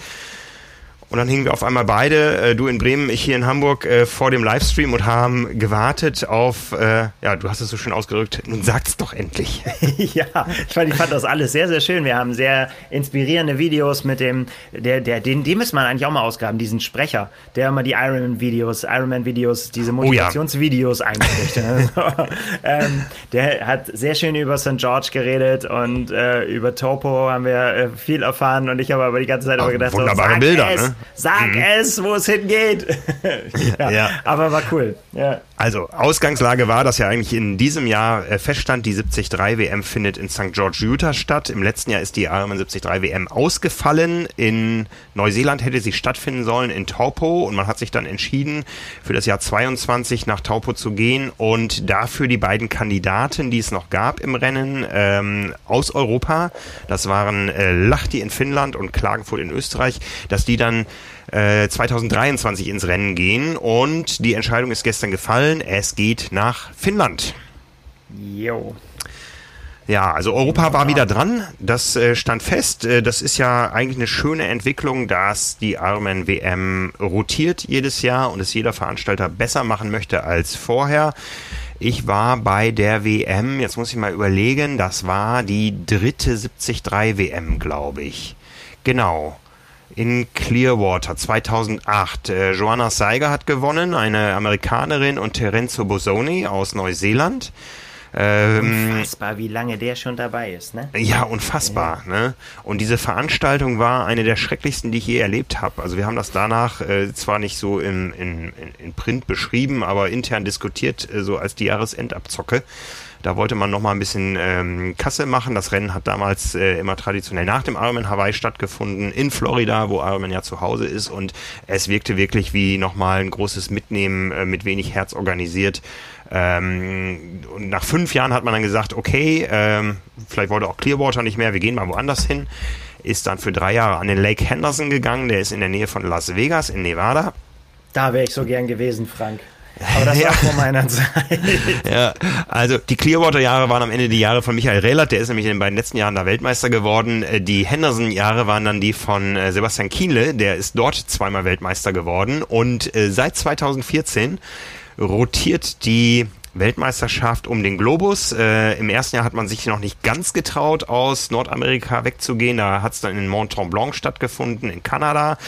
Und dann hingen wir auf einmal beide, äh, du in Bremen, ich hier in Hamburg, äh, vor dem Livestream und haben gewartet auf, äh, ja, du hast es so schön ausgedrückt, nun sag's doch endlich. ja, ich fand, ich fand das alles sehr, sehr schön. Wir haben sehr inspirierende Videos mit dem, der, der, den, den müssen wir eigentlich auch mal ausgraben, diesen Sprecher, der immer die Ironman-Videos, Ironman-Videos, diese Motivationsvideos oh, ja. einspricht. also, ähm, der hat sehr schön über St. George geredet und äh, über Topo haben wir äh, viel erfahren und ich habe aber die ganze Zeit aber gedacht, wunderbare so, Bilder, es, ne? Sag mhm. es, wo es hingeht. ja, ja, Aber war cool. Ja. Also, Ausgangslage war, dass ja eigentlich in diesem Jahr äh, feststand, die 73 WM findet in St. George, Utah statt. Im letzten Jahr ist die Ironman 73 WM ausgefallen. In Neuseeland hätte sie stattfinden sollen, in Taupo. Und man hat sich dann entschieden, für das Jahr 22 nach Taupo zu gehen und dafür die beiden Kandidaten, die es noch gab im Rennen, ähm, aus Europa, das waren äh, Lahti in Finnland und Klagenfurt in Österreich, dass die dann 2023 äh, ins Rennen gehen und die Entscheidung ist gestern gefallen. Es geht nach Finnland. Jo. Ja, also Europa war wieder dran. Das äh, stand fest. Äh, das ist ja eigentlich eine schöne Entwicklung, dass die Ironman WM rotiert jedes Jahr und es jeder Veranstalter besser machen möchte als vorher. Ich war bei der WM, jetzt muss ich mal überlegen, das war die dritte 73 WM, glaube ich. Genau. In Clearwater 2008. Äh, Joanna Seiger hat gewonnen, eine Amerikanerin und Terenzo Bosoni aus Neuseeland. Ähm, unfassbar, wie lange der schon dabei ist, ne? Ja, unfassbar, ja. ne? Und diese Veranstaltung war eine der schrecklichsten, die ich je erlebt habe. Also wir haben das danach äh, zwar nicht so in, in, in Print beschrieben, aber intern diskutiert, äh, so als die Jahresendabzocke. Da wollte man noch mal ein bisschen ähm, Kasse machen. Das Rennen hat damals äh, immer traditionell nach dem Ironman Hawaii stattgefunden, in Florida, wo Ironman ja zu Hause ist. Und es wirkte wirklich wie noch mal ein großes Mitnehmen äh, mit wenig Herz organisiert. Ähm, und nach fünf Jahren hat man dann gesagt, okay, ähm, vielleicht wollte auch Clearwater nicht mehr, wir gehen mal woanders hin. Ist dann für drei Jahre an den Lake Henderson gegangen, der ist in der Nähe von Las Vegas in Nevada. Da wäre ich so gern gewesen, Frank. Aber das ja. war vor meiner Zeit. ja, also die Clearwater-Jahre waren am Ende die Jahre von Michael Rehlert, der ist nämlich in den beiden letzten Jahren da Weltmeister geworden. Äh, die Henderson-Jahre waren dann die von äh, Sebastian Kienle, der ist dort zweimal Weltmeister geworden. Und äh, seit 2014 rotiert die Weltmeisterschaft um den Globus. Äh, Im ersten Jahr hat man sich noch nicht ganz getraut, aus Nordamerika wegzugehen. Da hat es dann in Mont Tremblant stattgefunden, in Kanada.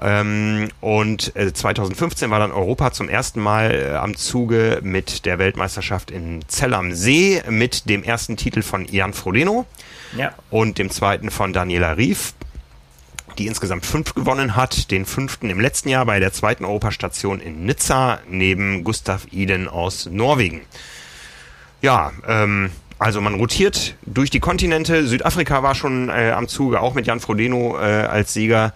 Ähm, und äh, 2015 war dann Europa zum ersten Mal äh, am Zuge mit der Weltmeisterschaft in Zell am See mit dem ersten Titel von Jan Frodeno ja. und dem zweiten von Daniela Rief die insgesamt fünf gewonnen hat, den fünften im letzten Jahr bei der zweiten Europastation in Nizza neben Gustav Iden aus Norwegen. Ja, ähm, also man rotiert durch die Kontinente. Südafrika war schon äh, am Zuge, auch mit Jan Frodeno äh, als Sieger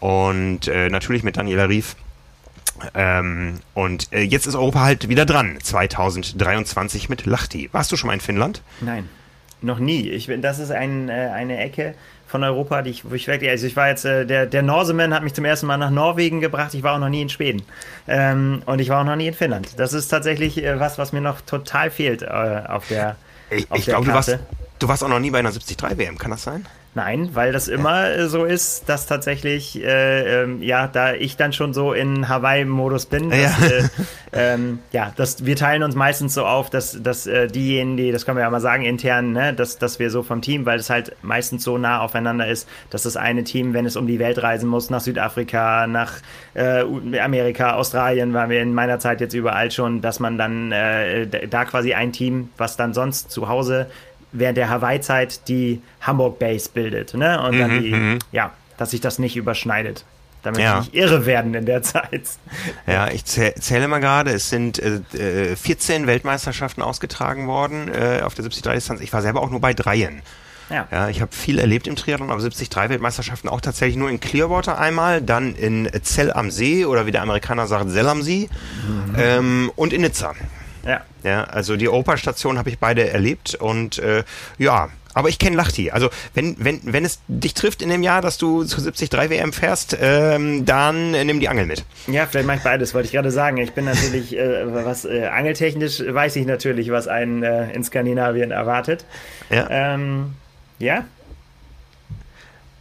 und äh, natürlich mit Daniela Rief. Ähm, und äh, jetzt ist Europa halt wieder dran, 2023 mit Lahti. Warst du schon mal in Finnland? Nein, noch nie. Ich, das ist ein, äh, eine Ecke, von Europa, die ich, wo ich wirklich, also ich war jetzt, äh, der, der Norseman hat mich zum ersten Mal nach Norwegen gebracht, ich war auch noch nie in Schweden. Ähm, und ich war auch noch nie in Finnland. Das ist tatsächlich äh, was, was mir noch total fehlt äh, auf der, ich, auf ich glaube, du warst, du warst auch noch nie bei einer 73 WM, kann das sein? Nein, weil das immer ja. so ist, dass tatsächlich, äh, ähm, ja, da ich dann schon so in Hawaii-Modus bin, dass, ja. Äh, ähm, ja, dass wir teilen uns meistens so auf, dass, dass äh, diejenigen, die, das können wir ja mal sagen, intern, ne, dass, dass wir so vom Team, weil es halt meistens so nah aufeinander ist, dass das eine Team, wenn es um die Welt reisen muss, nach Südafrika, nach äh, Amerika, Australien, waren wir in meiner Zeit jetzt überall schon, dass man dann äh, da quasi ein Team, was dann sonst zu Hause während der Hawaii-Zeit die Hamburg-Base bildet. Ne? Und dann mhm, die, mhm. ja, dass sich das nicht überschneidet. Damit ja. nicht irre werden in der Zeit. Ja, ich zähle mal gerade, es sind äh, 14 äh, Weltmeisterschaften ausgetragen worden äh, auf der 73-Distanz. Ich war selber auch nur bei dreien. Ja. ja ich habe viel erlebt im Triathlon, aber 73 Weltmeisterschaften auch tatsächlich nur in Clearwater einmal, dann in Zell am See oder wie der Amerikaner sagt, Zell am See mhm. ähm, und in Nizza. Ja. Ja, also die Operstation habe ich beide erlebt und äh, ja, aber ich kenne Lachti. Also wenn, wenn, wenn es dich trifft in dem Jahr, dass du zu 73 WM fährst, ähm, dann äh, nimm die Angel mit. Ja, vielleicht mache ich beides, wollte ich gerade sagen. Ich bin natürlich, äh, was äh, angeltechnisch weiß ich natürlich, was einen äh, in Skandinavien erwartet. Ja. Ähm, ja,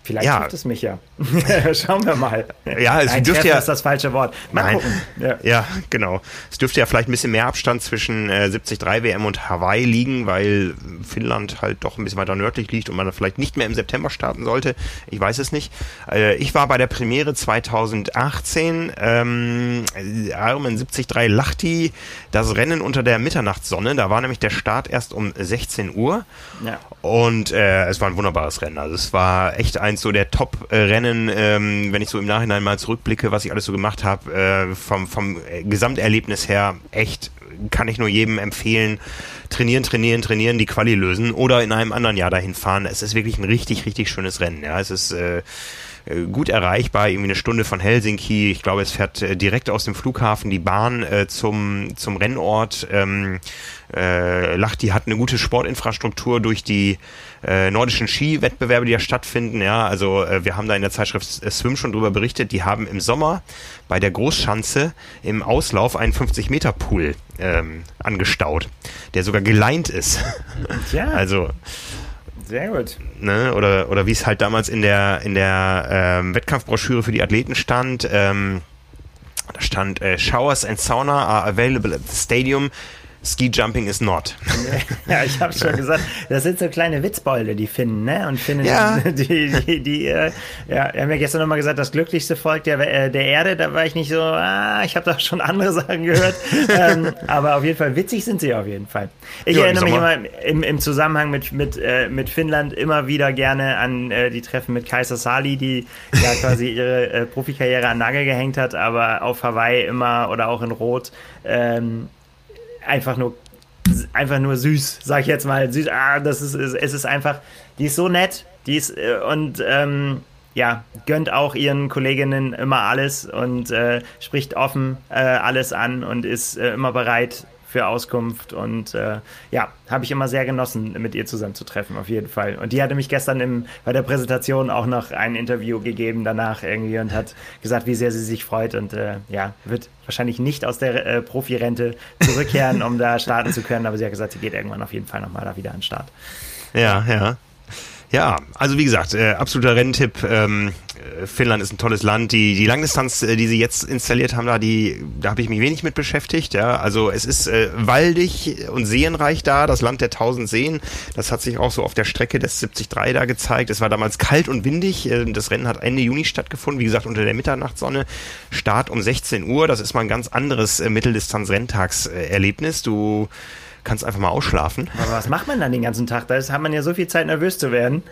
Vielleicht ja. trifft es mich ja. Schauen wir mal. Ja, es Nein, dürfte ja. ist das falsche Wort. Mal Nein. gucken. Ja. ja. genau. Es dürfte ja vielleicht ein bisschen mehr Abstand zwischen äh, 73 WM und Hawaii liegen, weil Finnland halt doch ein bisschen weiter nördlich liegt und man vielleicht nicht mehr im September starten sollte. Ich weiß es nicht. Äh, ich war bei der Premiere 2018. Ähm, Ironman 73 Lachti, das Rennen unter der Mitternachtssonne. Da war nämlich der Start erst um 16 Uhr. Ja. Und äh, es war ein wunderbares Rennen. Also es war echt eins so der Top-Rennen, ähm, wenn ich so im Nachhinein mal zurückblicke, was ich alles so gemacht habe, äh, vom, vom Gesamterlebnis her echt kann ich nur jedem empfehlen, trainieren, trainieren, trainieren, die Quali lösen oder in einem anderen Jahr dahin fahren. Es ist wirklich ein richtig, richtig schönes Rennen. Ja, es ist äh, gut erreichbar, irgendwie eine Stunde von Helsinki. Ich glaube, es fährt äh, direkt aus dem Flughafen die Bahn äh, zum, zum Rennort. Ähm, äh, Lahti hat eine gute Sportinfrastruktur durch die äh, nordischen Skiwettbewerbe, die ja stattfinden. Ja, also äh, wir haben da in der Zeitschrift äh, Swim schon drüber berichtet. Die haben im Sommer bei der Großschanze im Auslauf einen 50 Meter Pool ähm, angestaut, der sogar geleint ist. Ja. Also sehr gut. Ne, oder oder wie es halt damals in der in der ähm, Wettkampfbroschüre für die Athleten stand. Ähm, da stand äh, Showers and Sauna are available at the stadium Ski Jumping is not. Ja, ich habe schon gesagt, das sind so kleine Witzbeule, die Finnen, ne? Und Finnen, ja. die, die, die äh, ja, wir haben ja gestern nochmal gesagt, das glücklichste Volk der, äh, der Erde, da war ich nicht so, ah, ich habe da schon andere Sachen gehört. ähm, aber auf jeden Fall witzig sind sie auf jeden Fall. Ich ja, erinnere mich immer im, im Zusammenhang mit, mit, äh, mit Finnland immer wieder gerne an äh, die Treffen mit Kaiser Sali, die ja quasi ihre äh, Profikarriere an Nagel gehängt hat, aber auf Hawaii immer oder auch in Rot ähm, einfach nur einfach nur süß, sag ich jetzt mal. Süß, ah, das ist, es ist einfach, die ist so nett, die ist äh, und ähm, ja, gönnt auch ihren Kolleginnen immer alles und äh, spricht offen äh, alles an und ist äh, immer bereit, für Auskunft und äh, ja, habe ich immer sehr genossen, mit ihr zusammen zu treffen, auf jeden Fall. Und die hatte mich gestern im, bei der Präsentation auch noch ein Interview gegeben danach irgendwie und hat gesagt, wie sehr sie sich freut und äh, ja, wird wahrscheinlich nicht aus der äh, Profirente zurückkehren, um da starten zu können, aber sie hat gesagt, sie geht irgendwann auf jeden Fall nochmal da wieder an den Start. Ja, ja. Ja, also wie gesagt, äh, absoluter Renntipp. Ähm, äh, Finnland ist ein tolles Land. Die, die Langdistanz, äh, die sie jetzt installiert haben, da, die, da habe ich mich wenig mit beschäftigt. Ja, also es ist äh, waldig und seenreich da, das Land der tausend Seen. Das hat sich auch so auf der Strecke des 73 da gezeigt. Es war damals kalt und windig. Äh, das Rennen hat Ende Juni stattgefunden, wie gesagt unter der Mitternachtssonne. Start um 16 Uhr. Das ist mal ein ganz anderes äh, Mitteldistanz-Renntagserlebnis. Du kannst einfach mal ausschlafen. Aber was macht man dann den ganzen Tag? Da hat man ja so viel Zeit, nervös zu werden.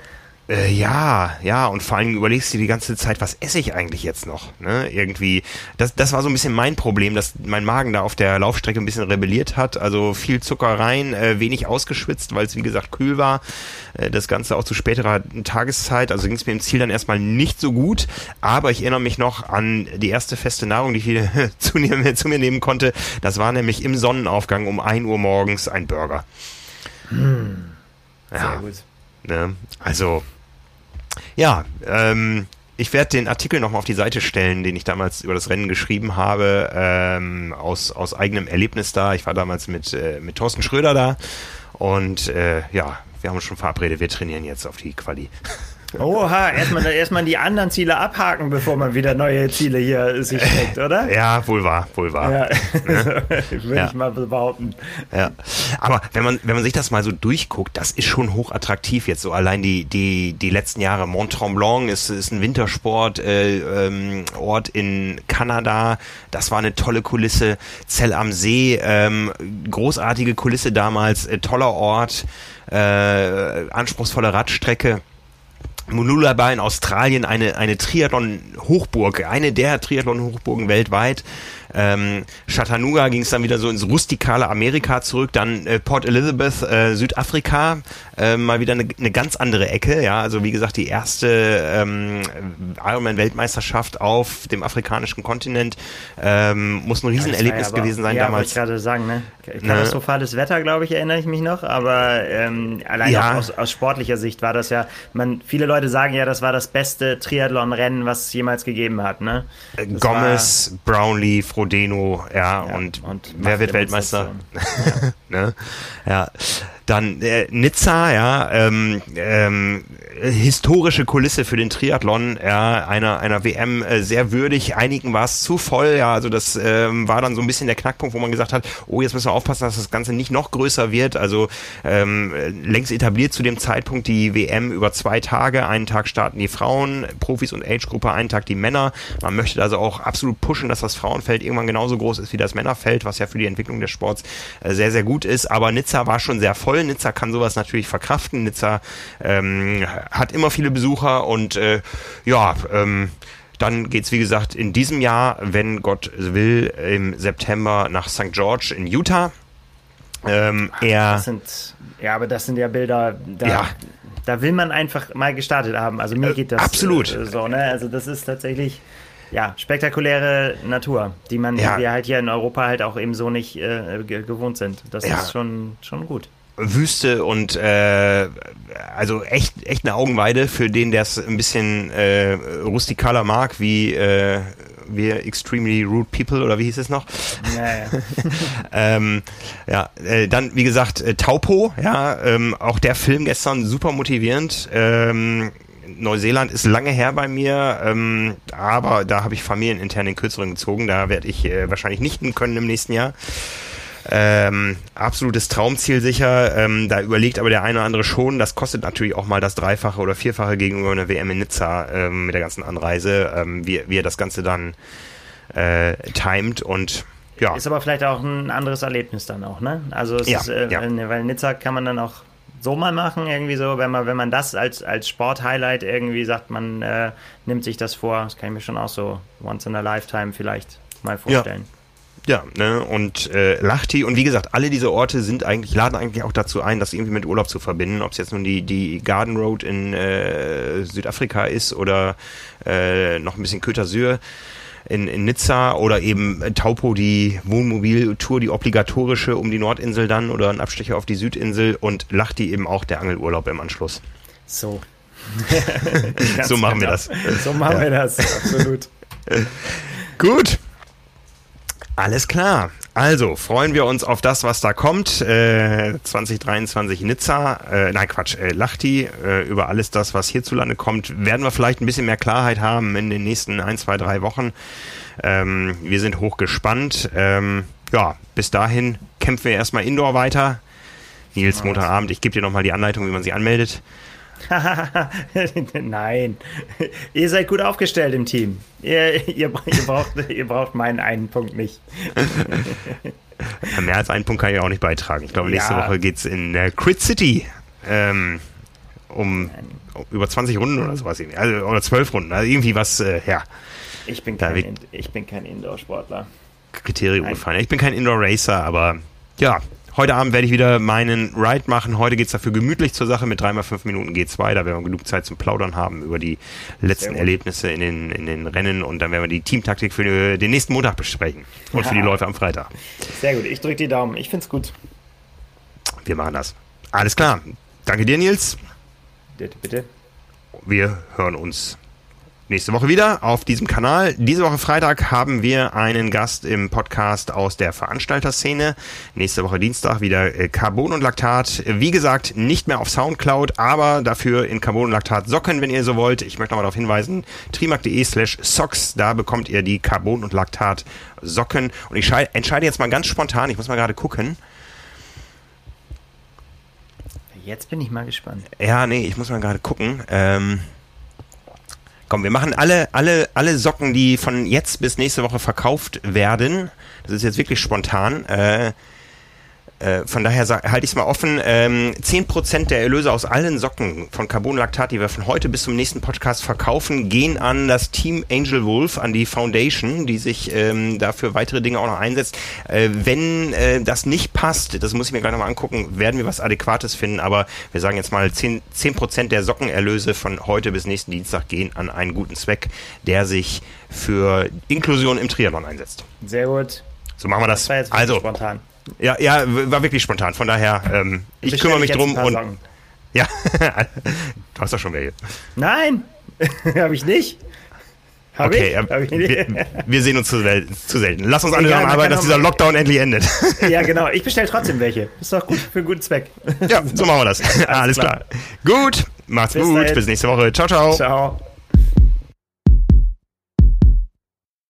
Äh, ja, ja, und vor allem überlegst du die ganze Zeit, was esse ich eigentlich jetzt noch? Ne? Irgendwie, das, das war so ein bisschen mein Problem, dass mein Magen da auf der Laufstrecke ein bisschen rebelliert hat. Also viel Zucker rein, äh, wenig ausgeschwitzt, weil es wie gesagt kühl war. Äh, das Ganze auch zu späterer Tageszeit. Also ging es mir im Ziel dann erstmal nicht so gut. Aber ich erinnere mich noch an die erste feste Nahrung, die ich wieder zu mir, zu mir nehmen konnte. Das war nämlich im Sonnenaufgang um 1 Uhr morgens ein Burger. Hm. Sehr ja. gut. Ne? Also ja, ähm, ich werde den Artikel nochmal auf die Seite stellen, den ich damals über das Rennen geschrieben habe, ähm, aus, aus eigenem Erlebnis da. Ich war damals mit, äh, mit Thorsten Schröder da und äh, ja, wir haben uns schon verabredet, wir trainieren jetzt auf die Quali. Oha, erstmal erstmal die anderen Ziele abhaken, bevor man wieder neue Ziele hier sich steckt, oder? Ja, wohl wahr, wohl wahr. Ja. Ne? Würde ja. ich mal behaupten. Ja. Aber wenn man, wenn man sich das mal so durchguckt, das ist schon hochattraktiv jetzt so. Allein die, die, die letzten Jahre. Mont Tremblant ist, ist ein Wintersport, äh, ähm, Ort in Kanada. Das war eine tolle Kulisse. Zell am See, ähm, großartige Kulisse damals, äh, toller Ort, äh, anspruchsvolle Radstrecke. Mooloolaba in Australien eine, eine Triathlon-Hochburg, eine der Triathlon-Hochburgen weltweit. Ähm, Chattanooga ging es dann wieder so ins rustikale Amerika zurück, dann äh, Port Elizabeth, äh, Südafrika, äh, mal wieder eine, eine ganz andere Ecke. Ja, also wie gesagt, die erste ähm, Ironman-Weltmeisterschaft auf dem afrikanischen Kontinent ähm, muss ein Riesenerlebnis ja, gewesen sein ja, damals. Ja, ich gerade sagen, ne? Katastrophales ne? Wetter, glaube ich, erinnere ich mich noch, aber ähm, allein ja. aus, aus sportlicher Sicht war das ja, man, viele Leute sagen ja, das war das beste Triathlon-Rennen, was es jemals gegeben hat, ne? Äh, Gomez, Brownlee, Frodeno, ja, ja und, und wer wird Weltmeister? Ja. ne? ja. Dann äh, Nizza, ja, ähm, ähm, historische Kulisse für den Triathlon, ja, einer, einer WM äh, sehr würdig. Einigen war es zu voll, ja, also das ähm, war dann so ein bisschen der Knackpunkt, wo man gesagt hat, oh, jetzt müssen wir aufpassen, dass das Ganze nicht noch größer wird. Also ähm, längst etabliert zu dem Zeitpunkt die WM über zwei Tage. Einen Tag starten die Frauen, Profis und Age-Gruppe, einen Tag die Männer. Man möchte also auch absolut pushen, dass das Frauenfeld irgendwann genauso groß ist wie das Männerfeld, was ja für die Entwicklung des Sports äh, sehr, sehr gut ist. Aber Nizza war schon sehr voll. Nizza kann sowas natürlich verkraften. Nizza ähm, hat immer viele Besucher und äh, ja, ähm, dann geht's wie gesagt in diesem Jahr, wenn Gott will, im September nach St. George in Utah. Ähm, er, sind, ja, aber das sind ja Bilder, da, ja. da will man einfach mal gestartet haben. Also mir äh, geht das absolut. Äh, so, ne? Also das ist tatsächlich ja, spektakuläre Natur, die man ja. wir halt hier in Europa halt auch eben so nicht äh, gewohnt sind. Das ja. ist schon, schon gut. Wüste und äh, also echt echt eine Augenweide für den, der es ein bisschen äh, rustikaler mag, wie äh, wir Extremely Rude People oder wie hieß es noch? Ja, ja. ähm, ja äh, dann wie gesagt äh, Taupo, ja, ähm, auch der Film gestern super motivierend. Ähm, Neuseeland ist lange her bei mir, ähm, aber da habe ich familienintern den Kürzeren gezogen. Da werde ich äh, wahrscheinlich nicht können im nächsten Jahr. Ähm, absolutes Traumziel sicher. Ähm, da überlegt aber der eine oder andere schon. Das kostet natürlich auch mal das Dreifache oder Vierfache gegenüber einer WM in Nizza ähm, mit der ganzen Anreise, ähm, wie, wie er das Ganze dann äh, timet und ja. Ist aber vielleicht auch ein anderes Erlebnis dann auch, ne? Also es Ja, ist, äh, ja. weil Nizza kann man dann auch so mal machen, irgendwie so, wenn man, wenn man das als, als Sport-Highlight irgendwie sagt, man äh, nimmt sich das vor, das kann ich mir schon auch so once in a lifetime vielleicht mal vorstellen. Ja, ne, und äh, Lahti und wie gesagt, alle diese Orte sind eigentlich, laden eigentlich auch dazu ein, das irgendwie mit Urlaub zu verbinden, ob es jetzt nun die, die Garden Road in äh, Südafrika ist oder äh, noch ein bisschen Côte d'Azur in, in Nizza oder eben Taupo, die Wohnmobiltour, die obligatorische um die Nordinsel dann oder ein Abstecher auf die Südinsel und Lahti eben auch der Angelurlaub im Anschluss. So. So machen wir das. So machen wir das, absolut. Gut. Alles klar. Also freuen wir uns auf das, was da kommt. Äh, 2023 Nizza, äh, nein Quatsch, äh, Lahti, äh, über alles das, was hierzulande kommt, werden wir vielleicht ein bisschen mehr Klarheit haben in den nächsten ein, zwei, drei Wochen. Ähm, wir sind hochgespannt. Ähm, ja, bis dahin kämpfen wir erstmal Indoor weiter. Nils, Montagabend, ich gebe dir nochmal die Anleitung, wie man sich anmeldet. Nein. Ihr seid gut aufgestellt im Team. Ihr, ihr, ihr, braucht, ihr braucht meinen einen Punkt nicht. Mehr als einen Punkt kann ich auch nicht beitragen. Ich glaube, nächste Ja. Woche geht's in äh, Crit City ähm, um über 20 Runden oder sowas. Also, oder 12 Runden. Also irgendwie was, äh, ja, Ich bin kein, In- ich bin kein Indoor-Sportler. Kriterium Nein. gefallen. Ich bin kein Indoor Racer, aber ja, heute Abend werde ich wieder meinen Ride machen. Heute geht's dafür gemütlich zur Sache mit 3x5 Minuten G2. Da werden wir genug Zeit zum Plaudern haben über die letzten. Erlebnisse in den, in den Rennen und dann werden wir die Teamtaktik für den nächsten Montag besprechen. Und für die Ja. Läufe am Freitag. Sehr gut, ich drücke die Daumen. Ich find's gut. Wir machen das. Alles klar. Danke dir, Nils. Bitte, bitte. Wir hören uns nächste Woche wieder auf diesem Kanal. Diese Woche Freitag haben wir einen Gast im Podcast aus der Veranstalterszene. Nächste Woche Dienstag wieder äh, Carbon und Laktat. Wie gesagt, nicht mehr auf Soundcloud, aber dafür in Carbon und Laktat Socken, wenn ihr so wollt. Ich möchte nochmal darauf hinweisen, trimark.de slash socks, da bekommt ihr die Carbon und Laktat Socken. Und ich schei- entscheide jetzt mal ganz spontan, ich muss mal gerade gucken. Jetzt bin ich mal gespannt. Ja, nee, ich muss mal gerade gucken. Ähm, komm, wir machen alle, alle, alle Socken, die von jetzt bis nächste Woche verkauft werden. Das ist jetzt wirklich spontan. Äh, äh, von daher halte ich es mal offen. Ähm, 10% der Erlöse aus allen Socken von Carbon Lactat, die wir von heute bis zum nächsten Podcast verkaufen, gehen an das Team Angel Wolf, an die Foundation, die sich ähm, dafür weitere Dinge auch noch einsetzt. Äh, wenn äh, das nicht passt, das muss ich mir gleich nochmal angucken, werden wir was Adäquates finden, aber wir sagen jetzt mal 10%, 10 der Sockenerlöse von heute bis nächsten Dienstag gehen an einen guten Zweck, der sich für Inklusion im Triathlon einsetzt. Sehr gut. So machen wir das. Das also, spontan. Ja, ja, war wirklich spontan. Von daher, ähm, ich Bestell kümmere mich drum und Socken. ja, du hast doch schon welche. Nein, habe ich nicht. Hab Okay, ich? Hab ich nicht? wir, wir sehen uns zu, sel zu selten. Lass uns alle daran arbeiten, dass dieser Lockdown endlich endet. ja, genau. Ich bestelle trotzdem welche. Ist doch gut für einen guten Zweck. ja, so machen wir das. Alles klar. klar. Gut, macht's Bis gut. dahin. Bis nächste Woche. Ciao, ciao. Ciao.